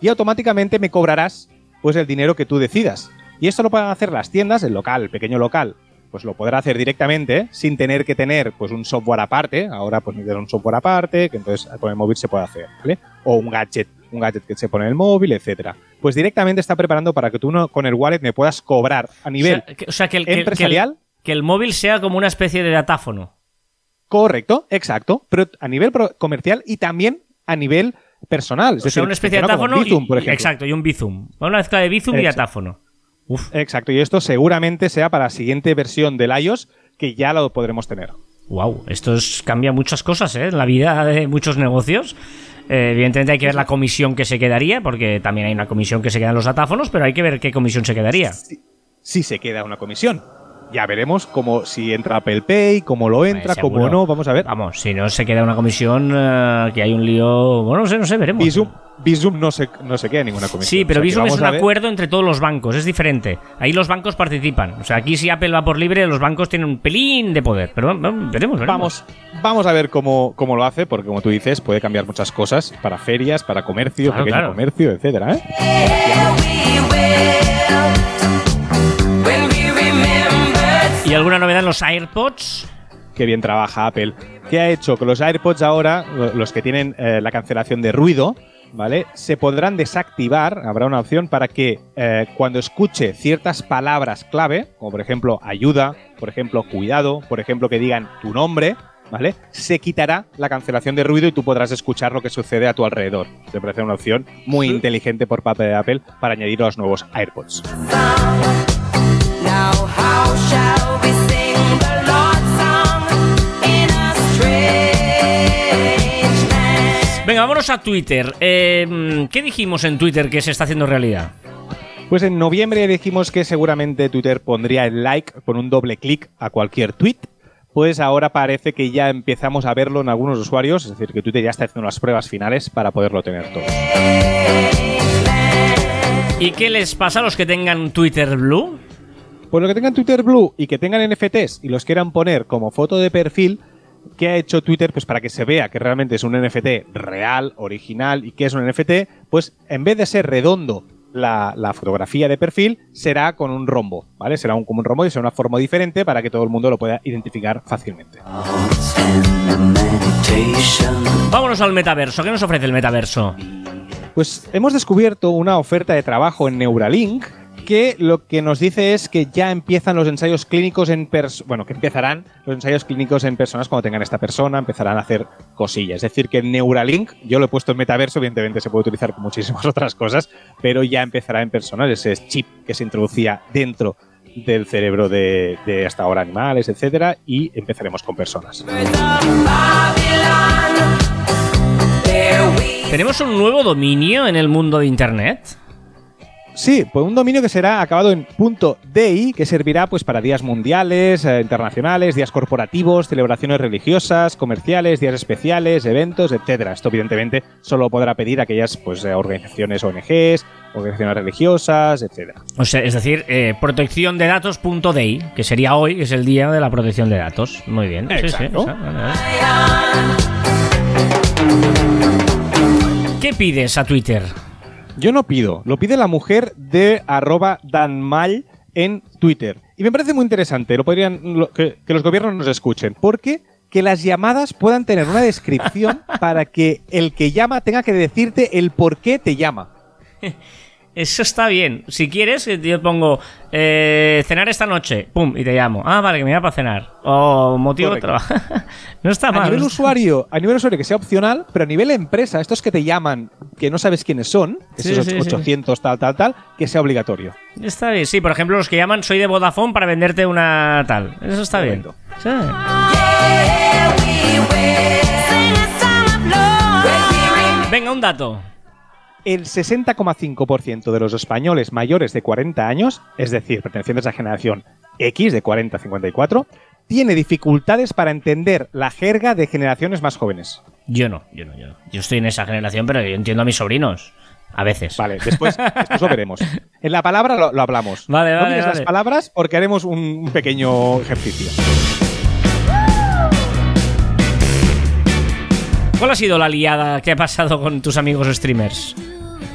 y automáticamente me cobrarás pues el dinero que tú decidas. Y esto lo pueden hacer las tiendas, el local, el pequeño local, pues lo podrá hacer directamente sin tener que tener pues un software aparte. Ahora pues necesitan un software aparte que entonces con el móvil se puede hacer, ¿vale? O un gadget, un gadget que se pone en el móvil, etcétera. Pues directamente está preparando para que tú no, con el wallet me puedas cobrar a nivel o sea, que, el, empresarial. Que el, móvil sea como una especie de datáfono. Correcto, exacto. Pero a nivel comercial y también a nivel personal. Es o sea, una especie de datáfono. por ejemplo. exacto, y un Bizum. Una mezcla de Bizum y datáfono. Exacto, y esto seguramente sea para la siguiente versión del iOS que ya lo podremos tener. Wow, esto cambia muchas cosas ¿eh? en la vida de muchos negocios. Eh, evidentemente hay que ver la comisión que se quedaría, porque también hay una comisión que se queda en los datáfonos, pero hay que ver qué comisión se quedaría. sí se queda una comisión ya veremos cómo si entra Apple Pay, cómo lo entra, cómo no, vamos a ver. Vamos, si no se queda una comisión, eh, que hay un lío, bueno, no sé, no sé, veremos. Visum, no, se, no se queda ninguna comisión. Sí, pero Visum es un acuerdo entre todos los bancos, es diferente. Ahí los bancos participan. O sea, aquí si Apple va por libre, los bancos tienen un pelín de poder. Pero veremos, veremos. Vamos, vamos a ver cómo, cómo lo hace, porque como tú dices, puede cambiar muchas cosas para ferias, para comercio, pequeño comercio, etcétera. ¿eh? ¿Y alguna novedad en los AirPods? Qué bien trabaja Apple. ¿Qué ha hecho? Que los AirPods ahora, los que tienen eh, la cancelación de ruido, ¿vale? Se podrán desactivar, habrá una opción para que eh, cuando escuche ciertas palabras clave, como por ejemplo ayuda, por ejemplo cuidado, por ejemplo que digan tu nombre, ¿vale? Se quitará la cancelación de ruido y tú podrás escuchar lo que sucede a tu alrededor. Me parece una opción muy inteligente por parte de Apple para añadir los nuevos AirPods. Venga, vámonos a Twitter. Em, ¿Qué dijimos en Twitter que se está haciendo realidad? Pues en noviembre dijimos que seguramente Twitter pondría el like con un doble clic a cualquier tweet. Pues ahora parece que ya empezamos a verlo en algunos usuarios, es decir, que Twitter ya está haciendo las pruebas finales para poderlo tener todo. ¿Y qué les pasa a los que tengan Twitter Blue? Pues los que tengan Twitter Blue y que tengan NFTs y los quieran poner como foto de perfil, ¿Qué ha hecho Twitter? Pues para que se vea que realmente es un NFT real, original y que es un NFT, pues en vez de ser redondo la, fotografía de perfil, será con un rombo, ¿vale? Será un, como un rombo y será una forma diferente para que todo el mundo lo pueda identificar fácilmente. Vámonos al metaverso. ¿Qué nos ofrece el metaverso? Pues hemos descubierto una oferta de trabajo en Neuralink que lo que nos dice es que ya empiezan los ensayos clínicos en bueno, que empezarán los ensayos clínicos en personas cuando tengan esta persona, empezarán a hacer cosillas. Es decir, que Neuralink, yo lo he puesto en metaverso, evidentemente se puede utilizar con muchísimas *laughs* otras cosas, pero ya empezará en personas, ese chip que se introducía dentro del cerebro de, de hasta ahora animales, etcétera, y empezaremos con personas. ¿Tenemos un nuevo dominio en el mundo de Internet? Sí, pues un dominio que será acabado en .di, que servirá pues para días mundiales, eh, internacionales, días corporativos, celebraciones religiosas, comerciales, días especiales, eventos, etcétera. Esto evidentemente solo podrá pedir aquellas pues eh, organizaciones ONGs, organizaciones religiosas, etcétera. O sea, es decir, eh, protección de datos.di, que sería hoy, que es el día de la protección de datos. Muy bien. Sí, sí, Exacto. ¿Qué pides a Twitter? Yo no pido, lo pide la mujer de arroba danmal en Twitter. Y me parece muy interesante lo podrían, lo- que, que los gobiernos nos escuchen, porque que las llamadas puedan tener una descripción *laughs* para que el que llama tenga que decirte el por qué te llama. *laughs* Eso está bien. Si quieres, eh, yo pongo eh, cenar esta noche, pum, y te llamo. Ah, vale, que me voy para cenar. O motivo de trabajo. *laughs* no está A mal. nivel no está- usuario, a nivel usuario que sea opcional, pero a nivel empresa, estos que te llaman que no sabes quiénes son, Sí, esos sí, sí. 800 tal tal tal, que sea obligatorio. Está bien. Sí, por ejemplo, los que llaman soy de Vodafone para venderte una tal. Eso está Correcto. bien. Sí. Venga, un dato. El 60,5% de los españoles mayores de 40 años, es decir, pertenecientes a generación X de 40 a 54, tiene dificultades para entender la jerga de generaciones más jóvenes. Yo no, yo no, yo no. Yo estoy en esa generación, pero yo entiendo a mis sobrinos. A veces. Vale, después, después lo veremos. En la palabra lo, lo hablamos. Vale, no vale, mires las palabras porque haremos un pequeño ejercicio. ¿Cuál ha sido la liada que ha pasado con tus amigos streamers?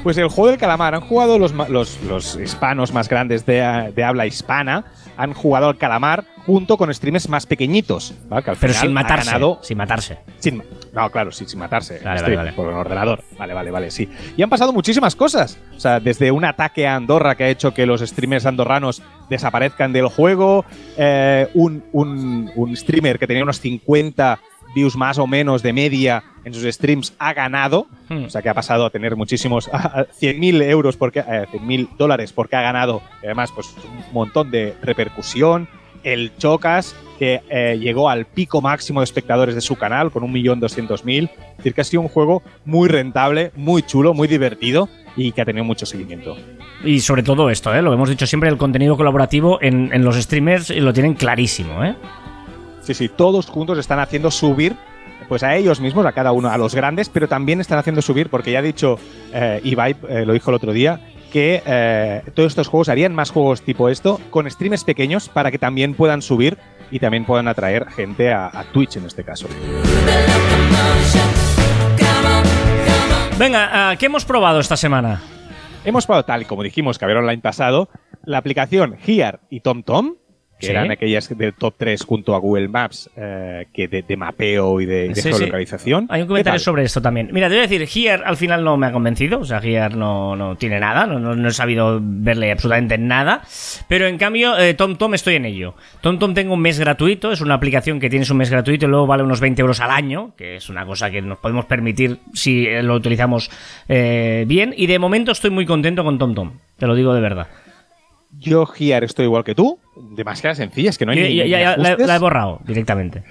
Pues el juego del calamar han jugado los, los, los hispanos más grandes de, de habla hispana, han jugado al calamar junto con streamers más pequeñitos, ¿vale? Que al Pero final sin matarse. ganado Sin matarse. Sin, no, claro, sí, sin matarse. Vale, Stream, vale, vale. Por un ordenador. Vale, vale, vale, sí. Y han pasado muchísimas cosas. O sea, desde un ataque a Andorra que ha hecho que los streamers andorranos desaparezcan del juego, eh, un, un- un streamer que tenía unos 50 views más o menos de media en sus streams ha ganado. Hmm. O sea, que ha pasado a tener muchísimos, a, a 100.000 euros, porque, eh, 100.000 dólares porque ha ganado. Además, pues un montón de repercusión. El Chocas, que eh, llegó al pico máximo de espectadores de su canal con 1.200.000. Es decir, que ha sido un juego muy rentable, muy chulo, muy divertido y que ha tenido mucho seguimiento. Y sobre todo esto, ¿eh? lo hemos dicho siempre, el contenido colaborativo en, en los streamers lo tienen clarísimo. ¿eh? Sí, sí, todos juntos están haciendo subir pues a ellos mismos, a cada uno, a los grandes, pero también están haciendo subir, porque ya ha dicho eh, Ibai, eh, lo dijo el otro día, que eh, todos estos juegos harían más juegos tipo esto con streamers pequeños para que también puedan subir y también puedan atraer gente a, a Twitch en este caso. Venga, ah, ¿qué hemos probado esta semana? Hemos probado, tal y como dijimos que había online pasado, la aplicación Here y TomTom, que Sí. eran aquellas del top 3 junto a Google Maps, eh, que de, de mapeo y de, de Sí, sí. geolocalización. Hay un ¿Qué comentario sobre esto también. Mira, te voy a decir, Here al final no me ha convencido. O sea, Here no, no tiene nada. No, no- no he sabido verle absolutamente nada. Pero en cambio, eh, TomTom estoy en ello. TomTom tengo un mes gratuito. Es una aplicación que tienes un mes gratuito y luego vale unos 20 euros al año. Que es una cosa que nos podemos permitir si eh, lo utilizamos eh, bien. Y de momento estoy muy contento con TomTom. Te lo digo de verdad. Yo Here estoy igual que tú, demasiado sencilla, es que no hay Ya, ni, ya- la, la he borrado directamente.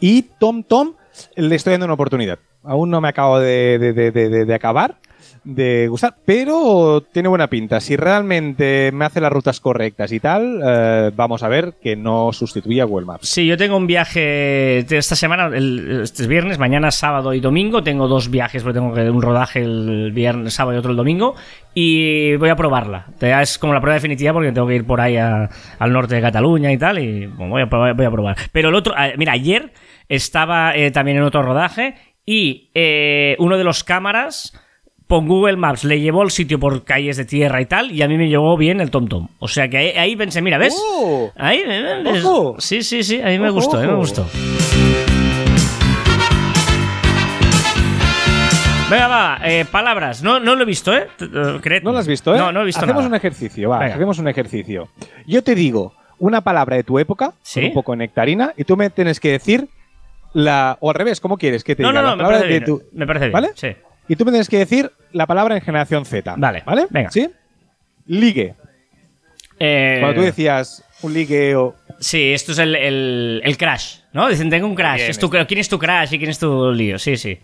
Y TomTom le estoy dando una oportunidad. Aún no me acabo de- de- de- de acabar de gustar, pero tiene buena pinta. Si realmente me hace las rutas correctas y tal, eh, vamos a ver que no sustituye a Google Maps. Sí, yo tengo un viaje de esta semana, el, este es viernes, mañana sábado y domingo. Tengo dos viajes, porque tengo que un rodaje el viernes, sábado y otro el domingo. Y voy a probarla. Es como la prueba definitiva porque tengo que ir por ahí al norte de Cataluña y tal. Y voy, a probar. Pero el otro, eh, mira, ayer estaba eh, también en otro rodaje y eh, uno de los cámaras con Google Maps le llevó el sitio por calles de tierra y tal, y a mí me llevó bien el TomTom. O sea que ahí, ahí pensé, mira, ¿ves? ¡Oh! Ahí, eh, es- Ojo. sí, sí, sí, a mí me Ojo, gustó, me gustó. Venga, va, eh, palabras. No, no lo he visto, ¿eh? Eh. ¿No lo has visto, eh? No, no he visto Hacemos nada. un ejercicio, va, Venga. hacemos un ejercicio. Yo te digo una palabra de tu época, ¿Sí? con un poco nectarina, y tú me tienes que decir la... O al revés, ¿cómo quieres que te No, diga? no, la no, me parece de bien. tu- Me parece bien. ¿Vale? Sí. Y tú me tienes que decir la palabra en generación Z. Vale, ¿Vale? venga. ¿Sí? Ligue. Eh, Cuando tú decías un ligue o... Sí, esto es el, el, el crash, ¿no? Dicen, tengo un crash. Es tu- ¿Quién es tu crash y quién es tu lío? Sí, sí.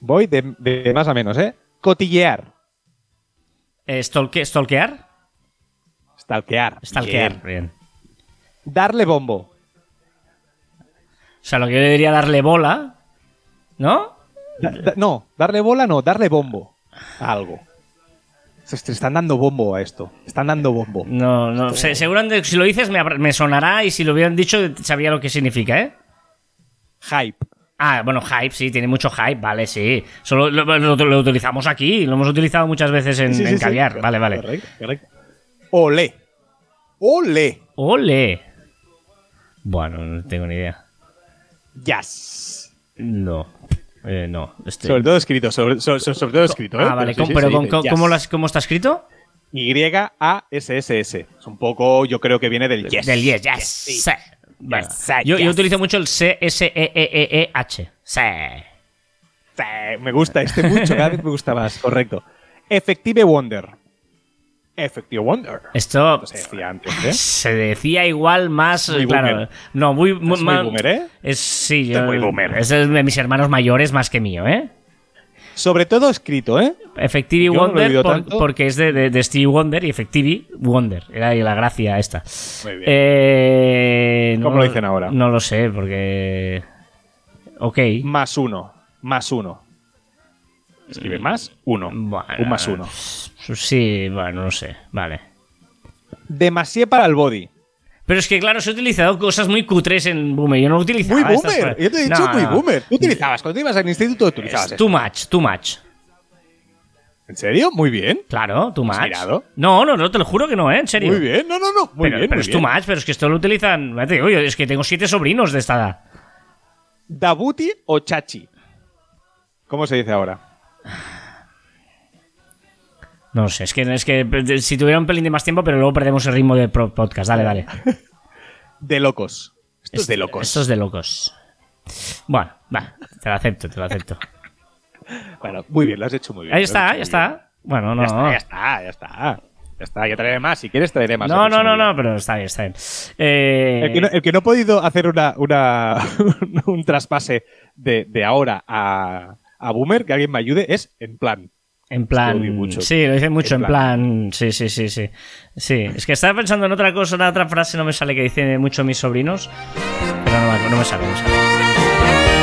Voy de, de más a menos, ¿eh? Cotillear. Eh, stalke- ¿Stalkear? Stalkear. Stalkear, Bien. bien. Darle bombo. O sea, lo que yo debería darle bola, ¿no? Da- da- no, darle bola no, darle bombo a algo. Se se están dando bombo a esto. Están dando bombo. No, no. se- seguramente si lo dices me, sonará y si lo hubieran dicho sabía lo que significa, ¿eh? Hype. Ah, bueno, hype, sí, tiene mucho hype, vale, sí. Solo lo, lo- lo utilizamos aquí, lo hemos utilizado muchas veces en, Sí, sí, en sí. caviar. Vale, vale. Correcto, correcto. Ole. Ole. Ole. Bueno, no tengo ni idea. Yes. No. Eh, no. Este- Sobre todo escrito, sobre, sobre- sobre todo escrito, ¿eh? Ah, vale. sí, ¿cómo- sí, pero. ¿cómo, las- ¿cómo está escrito? Y-A-S-S-S. Es un poco, yo creo que viene del yes. Del yes, yes. sí. sí. Bueno, Yes, yo, yo yes. utilizo mucho el C-S-E-E-E-H. Sí. Sí, me gusta este mucho, cada vez me gusta más, correcto. Effective Wonder. Effective Wonder. Esto se decía antes, ¿eh? se decía igual más. Muy claro. boomer. No, muy, muy, Es muy boomer, ¿eh? Es, sí, yo, es muy boomer. es de mis hermanos mayores más que mío, ¿eh? Sobre todo escrito, ¿eh? Yo he Wonder por- porque es de, de, de Stevie Wonder y Effectivity Wonder. Era la gracia esta. Muy bien. Eh, no ¿Cómo lo dicen ahora? No lo sé, porque. Ok. Más uno. Más uno. Escribe más uno. Bueno, Un más uno. Sí, bueno, no sé. Vale. Demasiado para el body. Pero es que, claro, se he utilizado cosas muy cutres en Boomer. Yo no utilizaba Muy estas boomer. fra- Yo te he dicho No, muy no. boomer. Tú utilizabas, cuando ibas al instituto utilizabas Es too much, too much. ¿En serio? Muy bien. Claro, too much. mirado? No, no, no, te lo juro que no, ¿eh? En serio. Muy bien. No, no, no. Muy pero bien. pero muy es bien. too much, pero es que esto lo utilizan. te digo, yo, es que tengo siete sobrinos de esta edad. Dabuti o chachi. ¿Cómo se dice ahora? No sé, es que, es que eh, si tuviera un pelín de más tiempo, pero luego perdemos el ritmo del podcast. Dale, dale. De locos. Esto es de locos. Esto es de locos. Bueno, va, te lo acepto, te lo acepto. Bueno, muy bien, lo has hecho muy bien. Ahí está, ya está. Bueno, no. Ya está, ya está, ya está. Ya está, ya traeré más. Si quieres, traeré más. No, el no, no, no, pero está bien, está bien. Eh, El que, no, el que no ha podido hacer una, una- *laughs* un traspase de, de ahora a, a Boomer, que alguien me ayude, es en plan. En plan. mucho. Sí, lo dice mucho, en, En plan. Sí, sí, sí, sí. Sí, es que estaba pensando en otra cosa, en otra frase, no me sale que dicen mucho mis sobrinos. Pero no, me- no me sale, no me sale.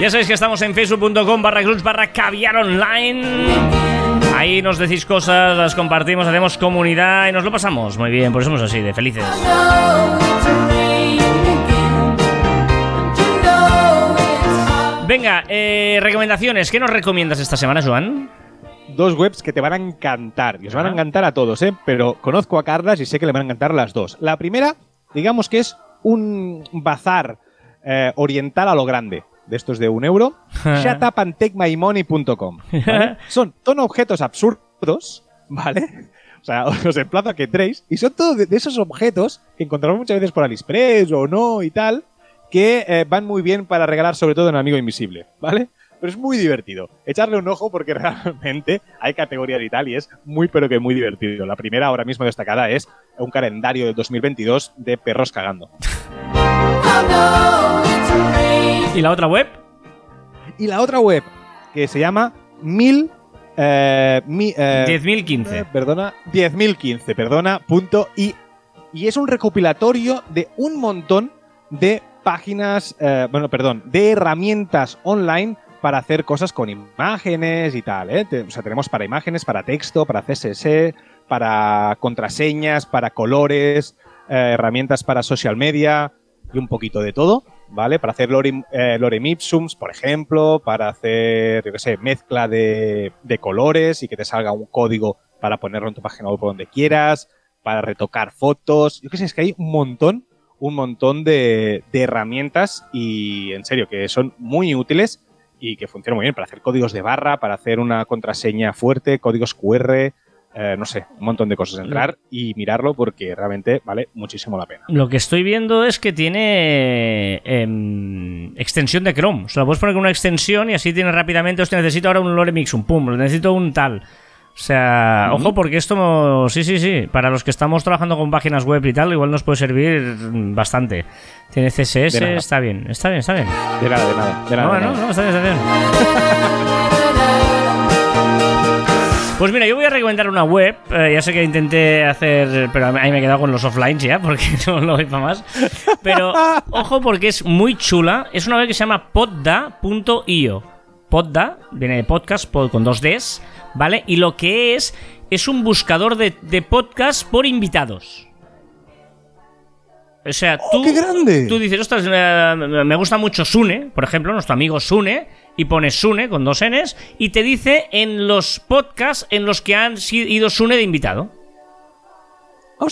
Ya sabéis que estamos en facebook.com barra clubs barra caviar online. Ahí nos decís cosas, las compartimos, hacemos comunidad y nos lo pasamos. Muy bien, por eso somos así, de felices. Venga, eh, recomendaciones. ¿Qué nos recomiendas esta semana, Joan? Dos webs que te van a encantar. Y os van a encantar a todos, ¿eh? Pero conozco a Carlas y sé que le van a encantar las dos. La primera, digamos que es un bazar eh, oriental a lo grande. De estos de un euro. shutupandtakeMymoney.com. ¿vale? Son, son objetos absurdos, ¿vale? O sea, *laughs* os emplazo a que entréis. Y son todos de, de esos objetos que encontramos muchas veces por AliExpress o no y tal, que eh, van muy bien para regalar, sobre todo en Amigo Invisible, ¿vale? Pero es muy divertido. Echarle un ojo porque *laughs* realmente hay categorías y tal y es muy pero que muy divertido. La primera ahora mismo destacada es un calendario de 2022 de perros cagando. ¿Y la otra web? Y la otra web que se llama mil... eh, mi- eh, 10.015. eh, perdona, 10.015, perdona, punto y, y es un recopilatorio de un montón de páginas, eh, bueno, perdón, de herramientas online para hacer cosas con imágenes y tal, ¿eh? O sea, tenemos para imágenes, para texto, para CSS, para contraseñas, para colores, eh, herramientas para social media y un poquito de todo, ¿vale? Para hacer lorem, eh, lorem ipsums, por ejemplo, para hacer, yo qué sé, mezcla de, de colores y que te salga un código para ponerlo en tu página web por donde quieras, para retocar fotos, yo qué sé, es que hay un montón, un montón de, herramientas y en serio que son muy útiles y que funcionan muy bien para hacer códigos de barra, para hacer una contraseña fuerte, códigos QR, eh, no sé, un montón de cosas. Entrar y mirarlo porque realmente vale muchísimo la pena. Lo que estoy viendo es que tiene em, extensión de Chrome. O sea, puedes poner una extensión y así tienes rápidamente, hostia, necesito ahora un lorem ipsum, pum, necesito un tal. O sea, ojo, porque esto, sí, sí, sí, para los que estamos trabajando con páginas web y tal, igual nos puede servir bastante. Tiene CSS, está bien, está bien, está bien. De nada, de nada. De nada no, no, no, está bien, está bien. *laughs* Pues mira, yo voy a recomendar una web. eh, ya sé que intenté hacer, pero ahí me he quedado con los offlines ya, *laughs* porque no lo voy para más. Pero ojo, porque es muy chula. Es una web que se llama podda.io. Podda, viene de podcast pod con dos Ds, ¿vale? Y lo que es, es un buscador de, de podcast por invitados. O sea, tú, ¡Oh, qué grande! tú dices, ostras, me gusta mucho Sune, por ejemplo, nuestro amigo Sune, y pones Sune con dos Ns, y te dice en los podcasts en los que han ido Sune de invitado.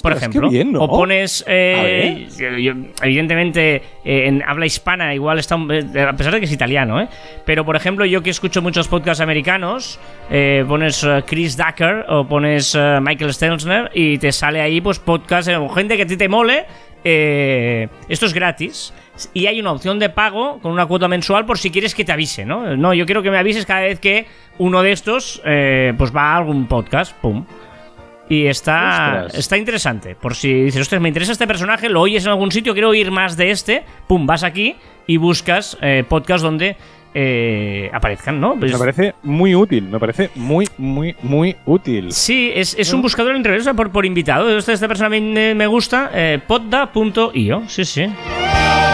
Por ejemplo, qué bien, ¿no? o pones, eh, yo- evidentemente, eh, en habla hispana, igual está, un- eh, a pesar de que es italiano, ¿eh? Pero, por ejemplo, yo que escucho muchos podcasts americanos, eh, pones Chris Ducker o pones Michael Stelzner y te sale ahí, pues, podcast o gente que a ti te mole. esto es gratis. Y hay una opción de pago con una cuota mensual por si quieres que te avise, ¿no? No, yo quiero que me avises cada vez que uno de estos, pues, va a algún podcast. Pum. Y está, Ostras. está interesante. Por si dices, ostras, me interesa este personaje, lo oyes en algún sitio, quiero oír más de este, pum, vas aquí y buscas eh, podcasts donde eh, aparezcan, ¿no? Pues- Me parece muy útil, me parece muy, muy, muy útil. Sí, es, es un buscador en reversa por, por invitado. Esta, esta persona me, me gusta, eh, podda.io. Sí, sí.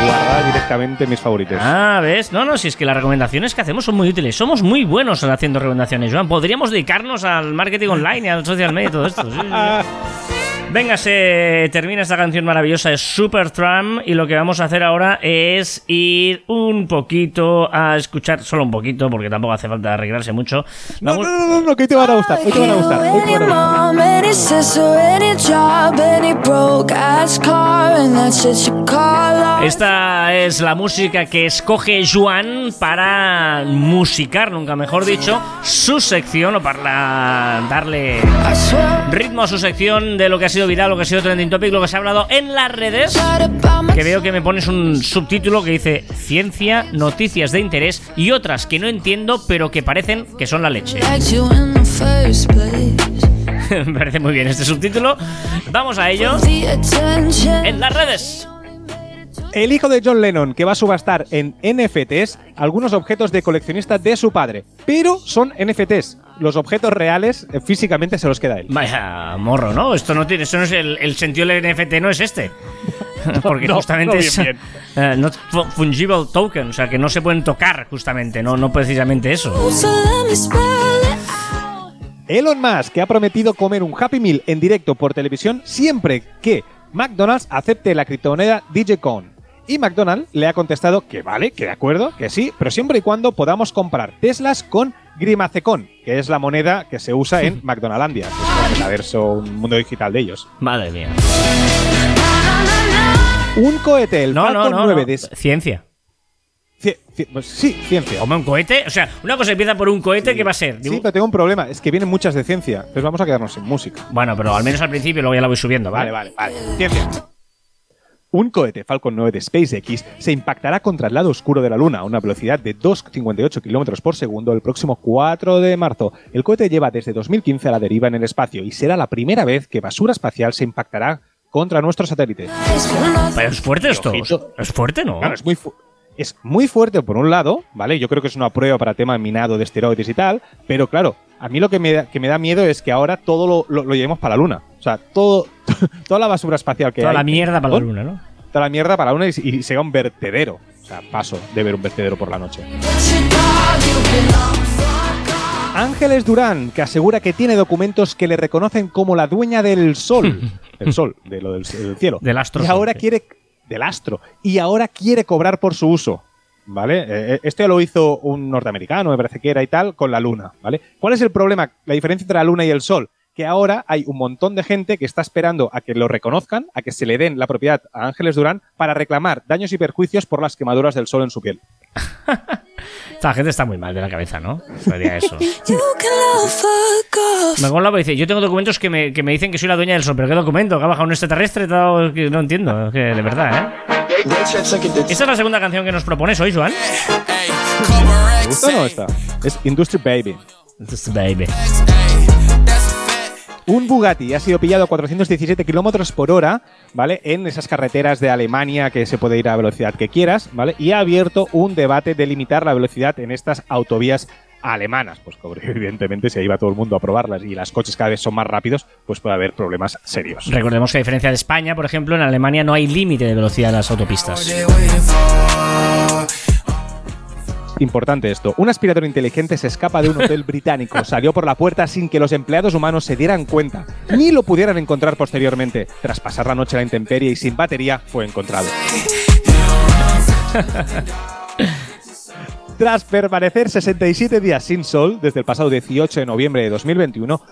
Guarda directamente mis favoritos. Ah, ¿ves? No, no, si es que las recomendaciones que hacemos son muy útiles. Somos muy buenos haciendo recomendaciones, Joan. Podríamos dedicarnos al marketing online y al social media y todo esto. sí. *laughs* Venga, se termina esta canción maravillosa de Supertramp y lo que vamos a hacer ahora es ir un poquito a escuchar, solo un poquito, porque tampoco hace falta arreglarse mucho. No, Vamos- no, no, no, no, que hoy te van a gustar, hoy te van a gustar, hoy te van a gustar. mom, any sister, any job, any broke ass car, and that's shit you call art. Esta es la música que escoge Juan para musicar, nunca mejor dicho, su sección o para darle ritmo a su sección de lo que ha sido viral, lo que ha sido trending topic, lo que se ha hablado en las redes. Que veo que me pones un subtítulo que dice Ciencia, noticias de interés y otras que no entiendo, pero que parecen que son la leche. *laughs* me parece muy bien este subtítulo. Vamos a ello en las redes. El hijo de John Lennon, que va a subastar en NFTs algunos objetos de coleccionista de su padre. Pero son NFTs. Los objetos reales eh, físicamente se los queda él. Vaya morro, ¿no? Esto no tiene, eso no es el, el sentido del NFT, no es este. *laughs* Porque no, justamente no, es eh, not fungible token, o sea que no se pueden tocar justamente, no, no precisamente eso. Elon Musk, que ha prometido comer un Happy Meal en directo por televisión siempre que McDonald's acepte la criptomoneda DJCoin. Y McDonald's le ha contestado que vale, que de acuerdo, que sí, pero siempre y cuando podamos comprar Teslas con Grimacecon, que es la moneda que se usa en *laughs* McDonaldlandia, que es un metaverso, un mundo digital de ellos. Madre mía. Un cohete, el No, Falcon no. 9 no. de... Ciencia. Ci- ci- pues sí, ciencia. Como un cohete, o sea, una cosa empieza por un cohete, ¿qué va a ser? Sí, pero tengo un problema, es que vienen muchas de ciencia, entonces vamos a quedarnos sin música. Bueno, pero al menos al principio, luego ya la voy subiendo, ¿vale? Vale, vale, vale. Ciencia. Un cohete Falcon 9 de SpaceX se impactará contra el lado oscuro de la Luna a una velocidad de 2,58 kilómetros por segundo el próximo 4 de marzo. El cohete lleva desde 2015 a la deriva en el espacio y será la primera vez que basura espacial se impactará contra nuestro satélite. Pero es fuerte esto. Es fuerte, ¿no? Claro, es muy, fu- es muy fuerte por un lado, ¿vale? Yo creo que es una prueba para tema minado de esteroides y tal, pero claro, a mí lo que me da, que me da miedo es que ahora todo lo, lo- lo llevemos para la Luna. O sea, todo, *laughs* toda la basura espacial que Toda hay. la mierda para la luna, ¿no? Toda la mierda para la Luna y, y sea un vertedero. O sea, paso de ver un vertedero por la noche. Ángeles Durán, que asegura que tiene documentos que le reconocen como la dueña del sol. *laughs* del sol, de lo del, del cielo. Del astro Y ahora quiere. Del astro. Y ahora quiere cobrar por su uso. ¿Vale? Eh, esto ya lo hizo un norteamericano, me parece que era y tal, con la luna. ¿Vale? ¿Cuál es el problema? La diferencia entre la luna y el sol. Que ahora hay un montón de gente que está esperando a que lo reconozcan, a que se le den la propiedad a Ángeles Durán para reclamar daños y perjuicios por las quemaduras del sol en su piel. *laughs* Esta gente está muy mal de la cabeza, ¿no? Sería eso. *laughs* Me porque dice, yo tengo documentos que me, que me dicen que soy la dueña del sol, pero ¿qué documento? ¿Que ha bajado un extraterrestre? Todo- que no entiendo, que de verdad, ¿eh? Esta es la segunda canción que nos propones hoy, Joan. ¿Te gusta o no esta? Es Industry Baby. Just baby. Un Bugatti ha sido pillado a 417 kilómetros por hora, ¿vale? En esas carreteras de Alemania que se puede ir a velocidad que quieras, ¿vale? Y ha abierto un debate de limitar la velocidad en estas autovías alemanas, pues *laughs* evidentemente si ahí va todo el mundo a probarlas y las coches cada vez son más rápidos, pues puede haber problemas serios. Recordemos que a diferencia de España, por ejemplo, en Alemania no hay límite de velocidad en las autopistas. Importante esto, un aspirador inteligente se escapa de un hotel británico, *laughs* salió por la puerta sin que los empleados humanos se dieran cuenta, ni lo pudieran encontrar posteriormente. Tras pasar la noche a la intemperie y sin batería, fue encontrado. *laughs* Tras permanecer 67 días sin sol desde el pasado 18 de noviembre de 2021,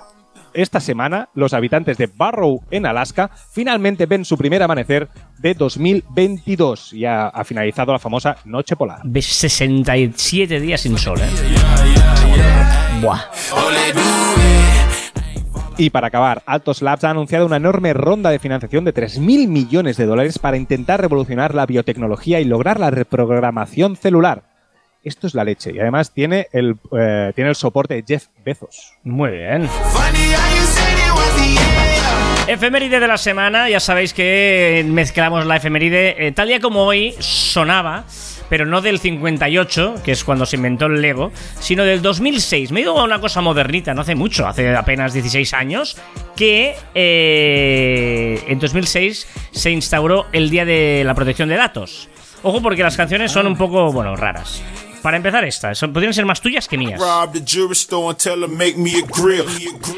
esta semana los habitantes de Barrow, en Alaska, finalmente ven su primer amanecer de 2022. Ya ha finalizado la famosa Noche Polar. Ves 67 días sin sol, ¿eh? Buah. Y para acabar, Altos Labs ha anunciado una enorme ronda de financiación de 3.000 millones de dólares para intentar revolucionar la biotecnología y lograr la reprogramación celular. Esto es la leche y además tiene el, eh, tiene el soporte de Jeff Bezos. Muy bien. Efeméride de la semana, ya sabéis que mezclamos la efeméride eh, tal día como hoy sonaba, pero no del 58, que es cuando se inventó el Lego, sino del 2006. Me he ido a una cosa modernita, no hace mucho, hace apenas 16 años, que eh, en 2006 se instauró el Día de la Protección de Datos. Ojo porque las canciones son un poco, bueno, raras. Para empezar esta, son- podrían ser más tuyas que mías. Rob the jewelry store and tell her make me a grill.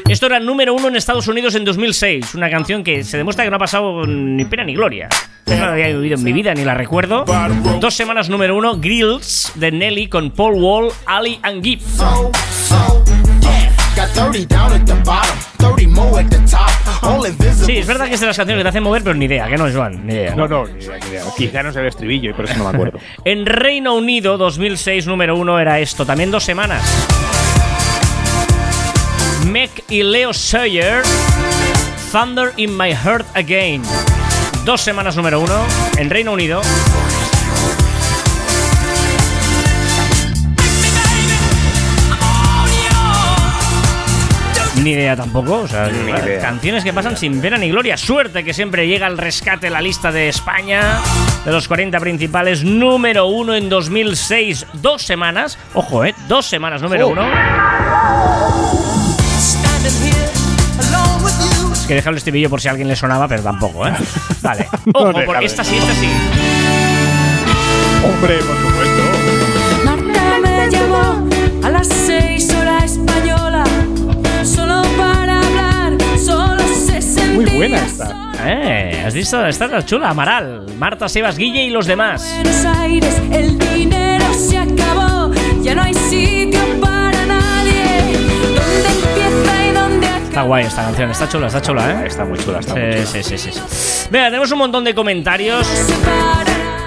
Esto era número uno en Estados Unidos en 2006, una canción que se demuestra que no ha pasado ni pena ni gloria. Yo no la había oído en mi vida ni la recuerdo. Dos semanas número uno, Grills de Nelly con Paul Wall, Ali and Gibb. So, so, yeah. Got 30 down at the bottom, 30 more at the top. Sí, es verdad que es de las canciones que te hacen mover, pero ni idea, que no, Joan, ni idea. No, no, ni idea, ni idea. quizá no se ve el estribillo y por eso no me acuerdo. *laughs* En Reino Unido, 2006, número uno era esto, también dos semanas. Meg y Leo Sayer, Thunder in My Heart Again. Dos semanas número uno en Reino Unido. Ni idea tampoco, o sea, Ni idea. canciones que pasan sin pena ni gloria. Suerte que siempre llega al rescate la lista de España de los 40 principales, número uno en 2006, dos semanas, ojo, eh, dos semanas número Oh. uno. Es que deja el estribillo por si a alguien le sonaba, pero tampoco, ¿eh? *laughs* Vale, ojo, déjalo. porque esta sí, esta sí. Hombre, por supuesto. Marta me llamó a las buena esta. Eh, ¿has visto? Esta es la chula, Amaral, Marta, Sebas, Guille y los demás. Buenos Aires, el dinero se acabó, ya no hay sitio para nadie. ¿Dónde empieza y dónde acaba? Está guay esta canción, está chula, está chula, ¿eh? Está muy chula, está muy chula. Sí, sí, sí, sí, tenemos un montón de comentarios.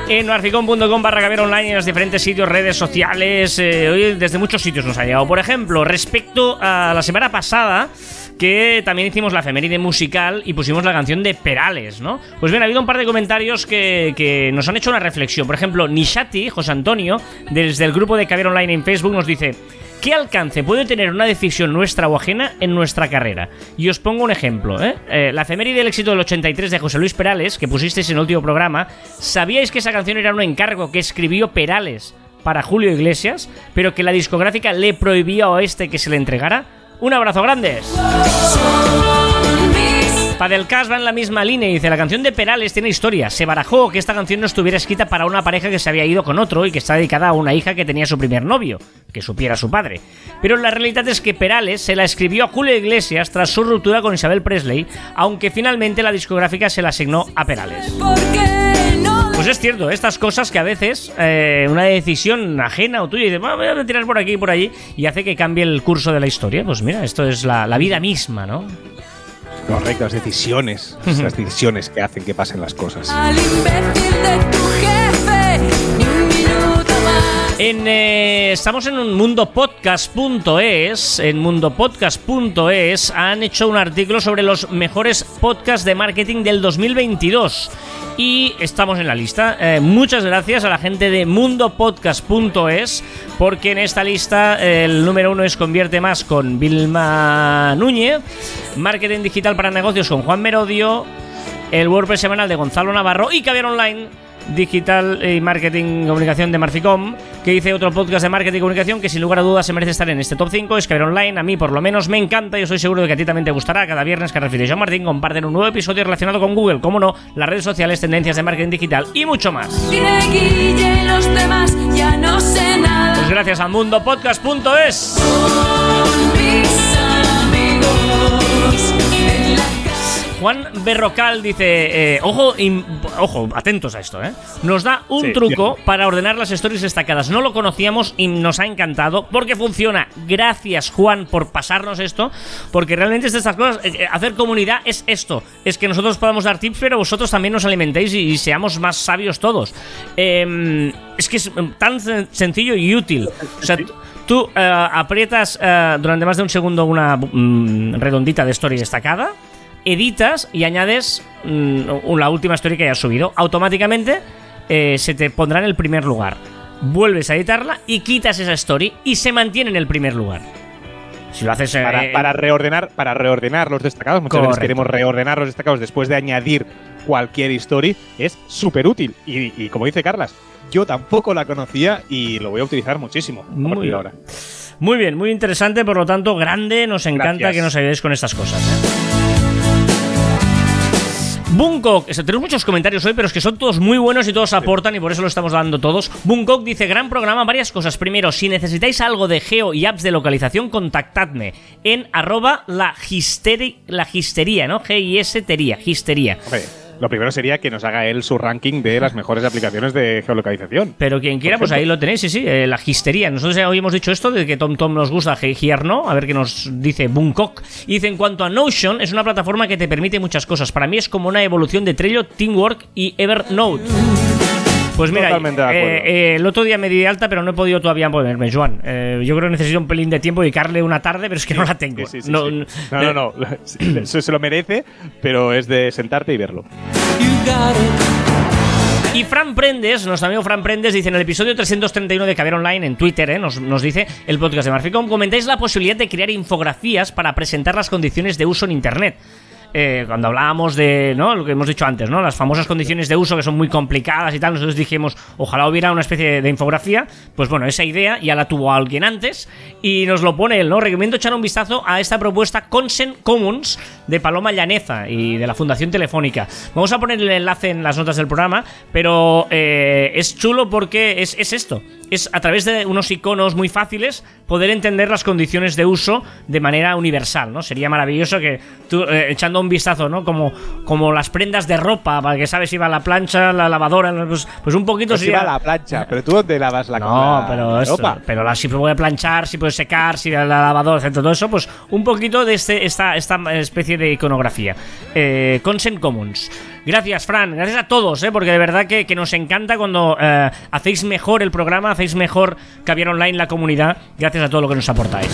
En marficom.com barra caber online en los diferentes sitios, redes sociales. eh, hoy desde muchos sitios nos ha llegado. Por ejemplo, respecto a la semana pasada, que también hicimos la efeméride musical y pusimos la canción de Perales, ¿no? Pues bien, ha habido un par de comentarios que, que nos han hecho una reflexión. Por ejemplo, Nishati, José Antonio, desde el grupo de Caber Online en Facebook, nos dice. ¿Qué alcance puede tener una decisión nuestra o ajena en nuestra carrera? Y os pongo un ejemplo. ¿eh? Eh, la efeméride del éxito del 83 de José Luis Perales, que pusisteis en el último programa, ¿sabíais que esa canción era un encargo que escribió Perales para Julio Iglesias, pero que la discográfica le prohibió a este que se le entregara? Un abrazo grande. Son mis Padelcast va en la misma línea y dice, la canción de Perales tiene historia. Se barajó que esta canción no estuviera escrita para una pareja que se había ido con otro y que está dedicada a una hija que tenía su primer novio, que supiera su padre. Pero la realidad es que Perales se la escribió a Julio Iglesias tras su ruptura con Isabel Presley, aunque finalmente la discográfica se la asignó a Perales. porque no Pues es cierto, estas cosas que a veces eh, una decisión ajena o tuya y dices, "Bueno, voy a tirar por aquí y por allí y hace que cambie el curso de la historia. Pues mira, esto es la, la vida misma, ¿no? Correcto, las decisiones. *laughs* Las decisiones que hacen que pasen las cosas. al imbécil de tu jefe ni un minuto más. En, eh, estamos en un mundopodcast.es. En mundopodcast.es han hecho un artículo sobre los mejores podcasts de marketing del 2022. Y estamos en la lista. Eh, muchas gracias a la gente de mundopodcast.es, porque en esta lista eh, el número uno es Convierte Más con Vilma Núñez, Marketing Digital para Negocios con Juan Merodio, el WordPress semanal de Gonzalo Navarro y Caviar Online digital y marketing comunicación de Marficom, que hice otro podcast de marketing y comunicación que sin lugar a dudas se merece estar en este top 5, es que ver online, a mí por lo menos me encanta y estoy seguro de que a ti también te gustará. Cada viernes que y John Martín comparten un nuevo episodio relacionado con Google, como no, las redes sociales, tendencias de marketing digital y mucho más. Y de Guille y los demás ya no sé nada. Pues gracias a mundopodcast.es. Son Juan Berrocal dice, eh, ojo, ojo, atentos a esto, ¿eh? Nos da un Sí, truco para ordenar las stories destacadas. No lo conocíamos y nos ha encantado porque funciona. Gracias, Juan, por pasarnos esto, porque realmente es de estas cosas. eh, eh, hacer comunidad es esto. Es que nosotros podamos dar tips, pero vosotros también nos alimentéis y, y seamos más sabios todos. Eh, es que es mm, tan sen- sencillo y útil. O sea, tú aprietas durante más de un segundo una mm, redondita de story destacada editas y añades mm, la última story que hayas subido. Automáticamente eh, se te pondrá en el primer lugar. Vuelves a editarla y quitas esa story y se mantiene en el primer lugar. Si lo haces eh, Para, para reordenar, para reordenar los destacados, muchas Correcto. veces queremos reordenar los destacados después de añadir cualquier story, es súper útil. Y, y como dice Carlas, yo tampoco la conocía y lo voy a utilizar muchísimo. a Muy partir de ahora. Muy bien, muy interesante, por lo tanto, grande. Nos encanta Gracias. que nos ayudéis con estas cosas. ¿eh? Bungkok, eso, tenemos muchos comentarios hoy, pero es que son todos muy buenos y todos aportan y por eso lo estamos dando todos. Bungkok dice, gran programa, varias cosas. Primero, si necesitáis algo de geo y apps de localización, contactadme en arroba la, gisteri- la gistería, ¿no? G-I-S tería, gistería. Lo primero sería que nos haga él su ranking de las mejores aplicaciones de geolocalización. Pero quien quiera, pues ahí lo tenéis, sí, sí, eh, la gistería. Nosotros ya hoy hemos dicho esto de que Tom Tom nos gusta, Gier no, a ver qué nos dice Bungkok. Y dice, en cuanto a Notion, es una plataforma que te permite muchas cosas. Para mí es como una evolución de Trello, Teamwork y Evernote. Pues mira, Totalmente de acuerdo. eh, eh, el otro día me di de alta, pero no he podido todavía ponerme, Joan. Eh, yo creo que necesito un pelín de tiempo, dedicarle una tarde, pero es que no la tengo. Sí, sí, sí, no, no, no, no. *clears throat* Eso se lo merece, pero es de sentarte y verlo. Y Fran Prendes, nuestro amigo Fran Prendes, dice en el episodio 331 de Caber Online en Twitter, ¿eh? nos, nos dice el podcast de Marficom, comentáis la posibilidad de crear infografías para presentar las condiciones de uso en Internet. Eh, cuando hablábamos de, ¿no? Lo que hemos dicho antes, ¿no? Las famosas condiciones de uso que son muy complicadas y tal, nosotros dijimos, ojalá hubiera una especie de, infografía. Pues bueno, esa idea ya la tuvo alguien antes y nos lo pone él, ¿no? Recomiendo echar un vistazo a esta propuesta Consent Commons de Paloma Llaneza y de la Fundación Telefónica. Vamos a poner el enlace en las notas del programa, pero eh, es chulo porque es, es esto. Es a través de unos iconos muy fáciles poder entender las condiciones de uso de manera universal, ¿no? Sería maravilloso que tú, eh, echando un vistazo, ¿no? Como, como las prendas de ropa, para que sabes si va la plancha, la lavadora, pues, pues un poquito Pues sería... iba a la plancha, pero tú dónde lavas la No, la pero esto, ropa? pero la, si puede planchar, si puede secar, si la lavadora, etcétera, todo eso, pues un poquito de este, esta, esta especie de iconografía. Eh, Consent Commons. Gracias, Fran, gracias a todos, eh, porque de verdad que, que nos encanta cuando eh, hacéis mejor el programa, hacéis mejor Caviar Online la comunidad, gracias a todo lo que nos aportáis.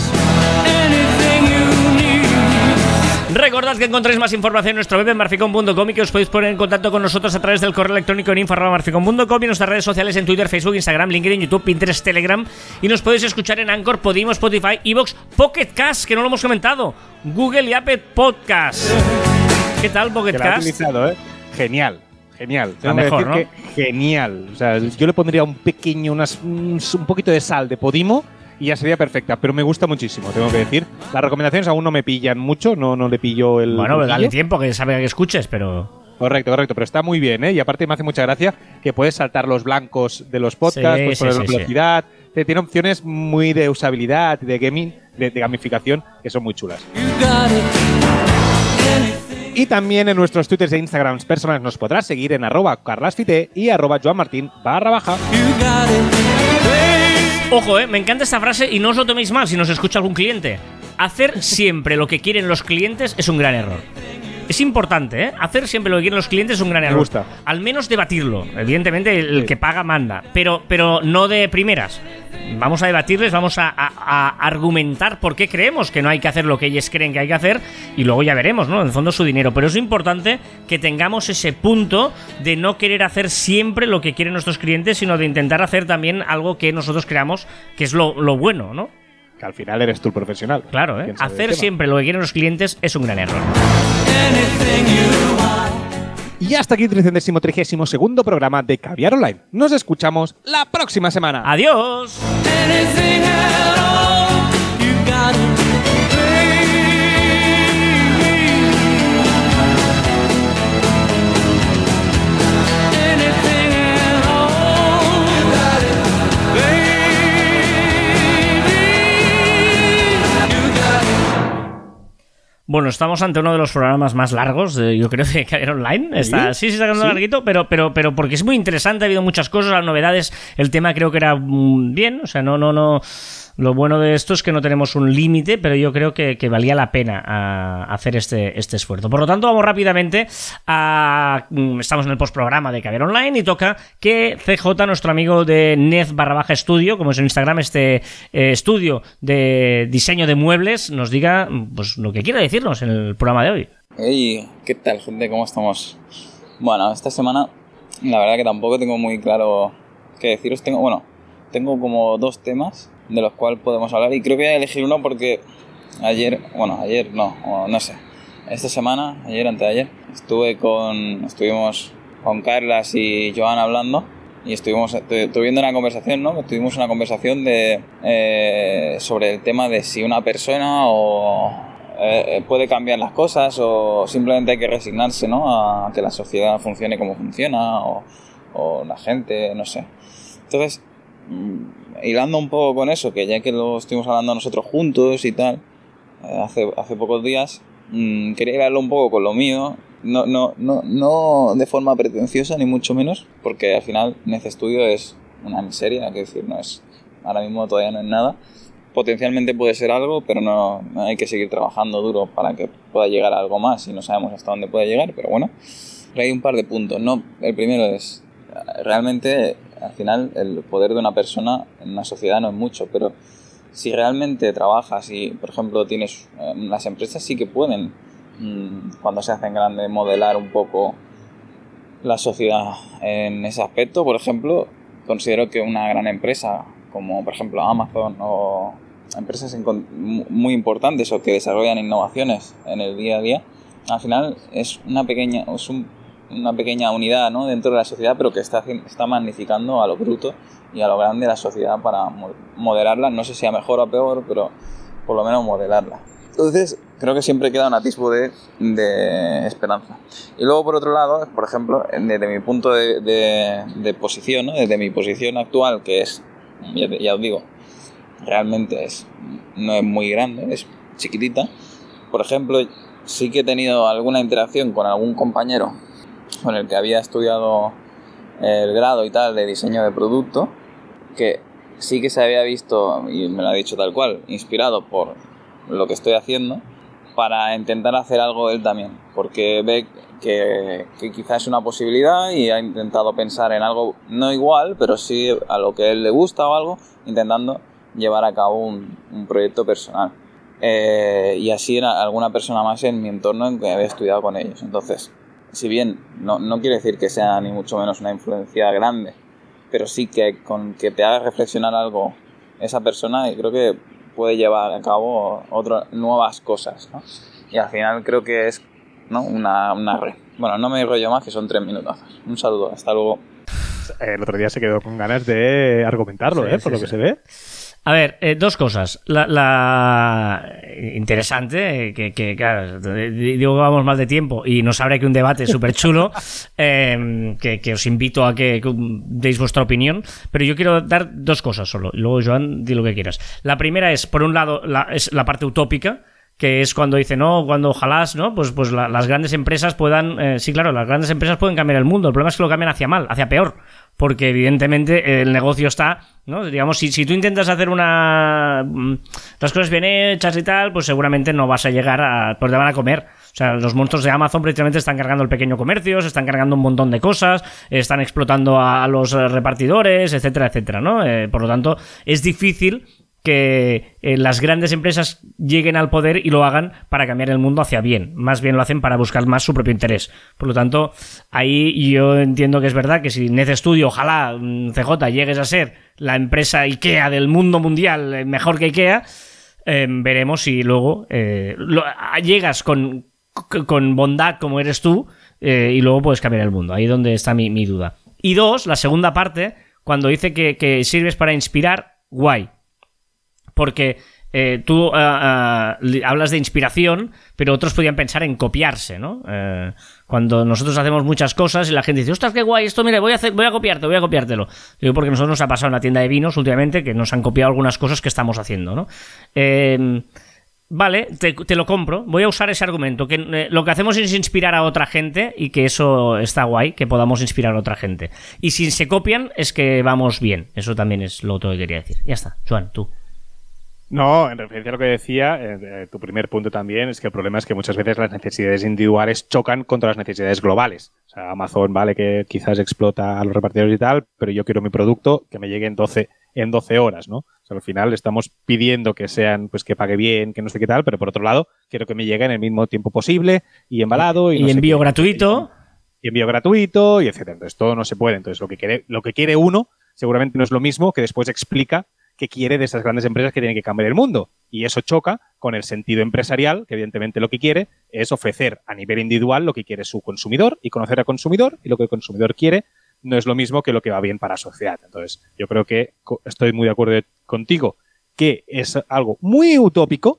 Recordad que encontráis más información en nuestro web en marficon.com y que os podéis poner en contacto con nosotros a través del correo electrónico en info.marficon.com y en nuestras redes sociales en Twitter, Facebook, Instagram, LinkedIn, YouTube, Pinterest, Telegram. Y nos podéis escuchar en Anchor, Podimo, Spotify, Evox, Pocket Cast, que no lo hemos comentado, Google y Apple Podcast. ¿Qué tal, Pocket Cast? utilizado, ¿eh? Genial, genial. La mejor, decir que genial. O sea, yo le pondría un pequeño, unas, un, un poquito de sal de Podimo y ya sería perfecta, pero me gusta muchísimo, tengo que decir. Las recomendaciones aún no me pillan mucho, no, no le pillo el. Bueno, truquillo. dale tiempo, que sabe que escuches, pero... Correcto, correcto, pero está muy bien, ¿eh? Y aparte me hace mucha gracia que puedes saltar los blancos de los podcasts, Sí, puedes sí, poner sí, sí. velocidad. Te- Tiene opciones muy de usabilidad, de gaming, de, de gamificación, que son muy chulas. Y también en nuestros twitters e instagrams personales nos podrás seguir en arroba carlasfite y arroba joanmartin barra baja. Ojo, eh, me encanta esta frase y no os lo toméis mal si nos escucha algún cliente. Hacer siempre lo que quieren los clientes es un gran error. Es importante, ¿eh? Hacer siempre lo que quieren los clientes es un gran Me error. gusta. Al menos debatirlo. Evidentemente, el Sí. que paga manda. Pero, pero no de primeras. Vamos a debatirles, vamos a, a- a argumentar por qué creemos que no hay que hacer lo que ellos creen que hay que hacer. Y luego ya veremos, ¿no? En el fondo su dinero. Pero es importante que tengamos ese punto de no querer hacer siempre lo que quieren nuestros clientes, sino de intentar hacer también algo que nosotros creamos que es lo, lo bueno, ¿no? Que al final eres tú el profesional. Claro, ¿eh? Hacer siempre lo que quieren los clientes es un gran error. Y hasta aquí el 332 segundo programa de Caviar Online. Nos escuchamos la próxima semana. ¡Adiós! Bueno, estamos ante uno de los programas más largos, de- yo creo, de Caber Online. Está, sí, sí, está quedando ¿Sí? larguito, pero, pero, pero porque es muy interesante, ha habido muchas cosas, las novedades, el tema creo que era mm, bien, o sea, no, no, no. Lo bueno de esto es que no tenemos un límite, pero yo creo que, que valía la pena hacer este, este esfuerzo. Por lo tanto, vamos rápidamente a. mm, Estamos en el postprograma de Caber Online y toca que CJ, nuestro amigo de Nez barra baja estudio, como es en Instagram, este eh, estudio de diseño de muebles, nos diga mm, pues, lo que quiera decirnos en el programa de hoy. Hey, ¿qué tal, gente? ¿Cómo estamos? Bueno, esta semana la verdad que tampoco tengo muy claro qué deciros. Tengo, bueno, tengo como dos temas de los cuales podemos hablar y creo que voy a elegir uno porque ayer, bueno, ayer no, no sé, esta semana, ayer, antes de ayer, estuve con, estuvimos con Carlas y Joan hablando y estuvimos tu- tuviendo una conversación, ¿no? Tuvimos una conversación de eh, sobre el tema de si una persona o eh, puede cambiar las cosas o simplemente hay que resignarse, ¿no? A que la sociedad funcione como funciona o, o la gente, no sé. Entonces, mm, hilando un poco con eso, que ya que lo estuvimos hablando nosotros juntos y tal, eh, hace, hace pocos días, mm, quería hilarlo un poco con lo mío, no, no, no, no de forma pretenciosa ni mucho menos, porque al final Nece Studio es una miseria, hay que decir, no es, ahora mismo todavía no es nada. Potencialmente puede ser algo, pero no, no hay que seguir trabajando duro para que pueda llegar a algo más y no sabemos hasta dónde puede llegar, pero bueno, hay un par de puntos. No, el primero es, realmente al final el poder de una persona en una sociedad no es mucho, pero si realmente trabajas y, por ejemplo, tienes eh, las empresas sí que pueden, mm, cuando se hacen grandes, modelar un poco la sociedad en ese aspecto. Por ejemplo, considero que una gran empresa como, por ejemplo, Amazon o empresas muy importantes o que desarrollan innovaciones en el día a día, al final es una pequeña, es un- una pequeña unidad ¿no? dentro de la sociedad, pero que está, está magnificando a lo bruto y a lo grande la sociedad para mo- modelarla. No sé si a mejor o a peor, pero por lo menos modelarla. Entonces, creo que siempre queda un atisbo de, de esperanza. Y luego, por otro lado, por ejemplo, desde mi punto de, de- de posición, ¿no? desde mi posición actual, que es, ya, ya os digo, realmente es, no es muy grande, es chiquitita. Por ejemplo, sí que he tenido alguna interacción con algún compañero con el que había estudiado el grado y tal de diseño de producto, que sí que se había visto, y me lo ha dicho tal cual, inspirado por lo que estoy haciendo, para intentar hacer algo él también, porque ve que, quizás es una posibilidad y ha intentado pensar en algo no igual, pero sí a lo que él le gusta o algo, intentando llevar a cabo un, un proyecto personal. Eh, y así era alguna persona más en mi entorno en que había estudiado con ellos. Entonces, si bien no, no quiere decir que sea ni mucho menos una influencia grande, pero sí que con que te haga reflexionar algo esa persona, y creo que puede llevar a cabo otras nuevas cosas. ¿no? Y al final creo que es ¿no? una, una red. Bueno, no me rollo más, que son tres minutos. Un saludo, hasta luego. El otro día se quedó con ganas de argumentarlo, Sí, ¿eh? sí, Por lo sí. que se ve. A ver, eh, dos cosas. La, la- interesante, eh, que, que, claro, digo que vamos mal de tiempo y nos abre aquí un debate súper chulo, *laughs* eh, que, que os invito a que deis vuestra opinión, pero yo quiero dar dos cosas solo. Luego, Joan, di lo que quieras. La primera es, por un lado, la, es la parte utópica, que es cuando dice, no, cuando ojalá, ¿no? Pues, pues la- las grandes empresas puedan, eh, sí, claro, las grandes empresas pueden cambiar el mundo, el problema es que lo cambian hacia mal, hacia peor, porque evidentemente eh, el negocio está, ¿no? Digamos, si, si tú intentas hacer una... mm, las cosas bien hechas y tal, pues seguramente no vas a llegar a... pues te van a comer. O sea, los monstruos de Amazon precisamente están cargando el pequeño comercio, se están cargando un montón de cosas, están explotando a, los eh, repartidores, etcétera, etcétera, ¿no? Por lo tanto, es difícil que eh, las grandes empresas lleguen al poder y lo hagan para cambiar el mundo hacia bien. Más bien lo hacen para buscar más su propio interés. Por lo tanto, ahí yo entiendo que es verdad que si Nece Studio, ojalá mm, CJ llegues a ser la empresa IKEA del mundo mundial, eh, mejor que IKEA, eh, veremos si luego eh, llegas con, con bondad como eres tú y luego puedes cambiar el mundo. Ahí es donde está mi, mi duda. Y dos, la segunda parte, cuando dice que, que sirves para inspirar, guay. Porque eh, tú ah, ah, hablas de inspiración, pero otros podían pensar en copiarse, ¿no? Eh, cuando nosotros hacemos muchas cosas y la gente dice, ostras, qué guay, esto, mira, voy a, voy a copiarte, voy a copiártelo. Digo, porque a nosotros nos ha pasado en la tienda de vinos últimamente que nos han copiado algunas cosas que estamos haciendo, ¿no? Eh, Vale, te, lo compro. Voy a usar ese argumento. Que eh, lo que hacemos es inspirar a otra gente y que eso está guay, que podamos inspirar a otra gente. Y si se copian, es que vamos bien. Eso también es lo otro que quería decir. Ya está, Joan, tú. No, en referencia a lo que decía, eh, eh, tu primer punto también es que el problema es que muchas veces las necesidades individuales chocan contra las necesidades globales. O sea, Amazon vale que quizás explota a los repartidores y tal, pero yo quiero mi producto que me llegue en 12, en 12 horas, ¿no? O sea, al final estamos pidiendo que sean, pues que pague bien, que no sé qué tal, pero por otro lado, quiero que me llegue en el mismo tiempo posible y embalado y, no envío qué. gratuito. y envío gratuito y etcétera. Entonces todo no se puede. Entonces lo que quiere, lo que quiere uno seguramente no es lo mismo que después explica que quiere de esas grandes empresas que tienen que cambiar el mundo. Y eso choca con el sentido empresarial, que evidentemente lo que quiere es ofrecer a nivel individual lo que quiere su consumidor y conocer al consumidor y lo que el consumidor quiere no es lo mismo que lo que va bien para la sociedad. Entonces yo creo que estoy muy de acuerdo contigo que es algo muy utópico,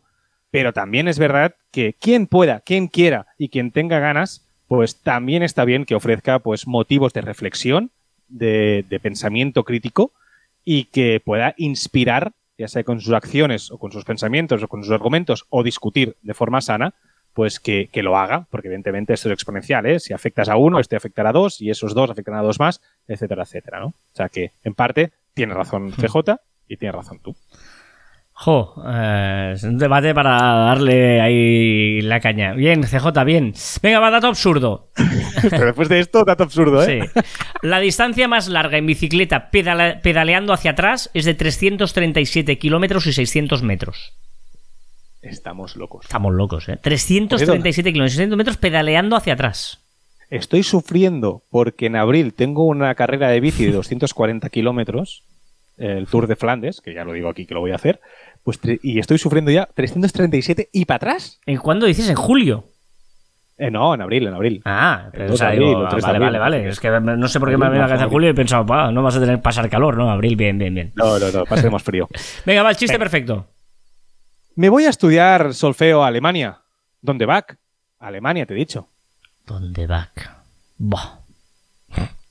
pero también es verdad que quien pueda, quien quiera y quien tenga ganas, pues también está bien que ofrezca pues motivos de reflexión, de pensamiento crítico y que pueda inspirar, ya sea con sus acciones o con sus pensamientos o con sus argumentos o discutir de forma sana, pues que, que lo haga, porque evidentemente esto es exponencial, ¿eh? Si afectas a uno, este afectará a dos y esos dos afectarán a dos más, etcétera, etcétera, ¿no? O sea que, en parte, tiene razón *laughs* CJ y tiene razón tú. Jo, eh, es un debate para darle ahí la caña. Bien, CJ, bien. Venga, va, dato absurdo. *laughs* Pero después de esto, dato absurdo, ¿eh? Sí. La distancia más larga en bicicleta pedala- pedaleando hacia atrás es de 337 kilómetros y 600 metros. Estamos locos. Estamos locos, ¿eh? 337 kilómetros y 600 metros pedaleando hacia atrás. Estoy sufriendo porque en abril tengo una carrera de bici de 240 kilómetros, el Tour de Flandes, que ya lo digo aquí que lo voy a hacer, pues y estoy sufriendo ya 337 y para atrás. ¿En cuándo dices? ¿En julio? Eh, no, en abril, en abril. Ah, El o sea, 2 de abril, digo, el 3 de vale, abril, vale, vale. Es que no sé por qué me ha venido a la cabeza julio y he pensado, "Pa, no vas a tener que pasar calor, ¿no? Abril, bien, bien, bien. No, no, no, pasemos frío. *laughs* Venga, va, el chiste Venga. perfecto. Me voy a estudiar solfeo a Alemania. ¿Dónde va? Alemania, te he dicho. ¿Dónde va? Buah.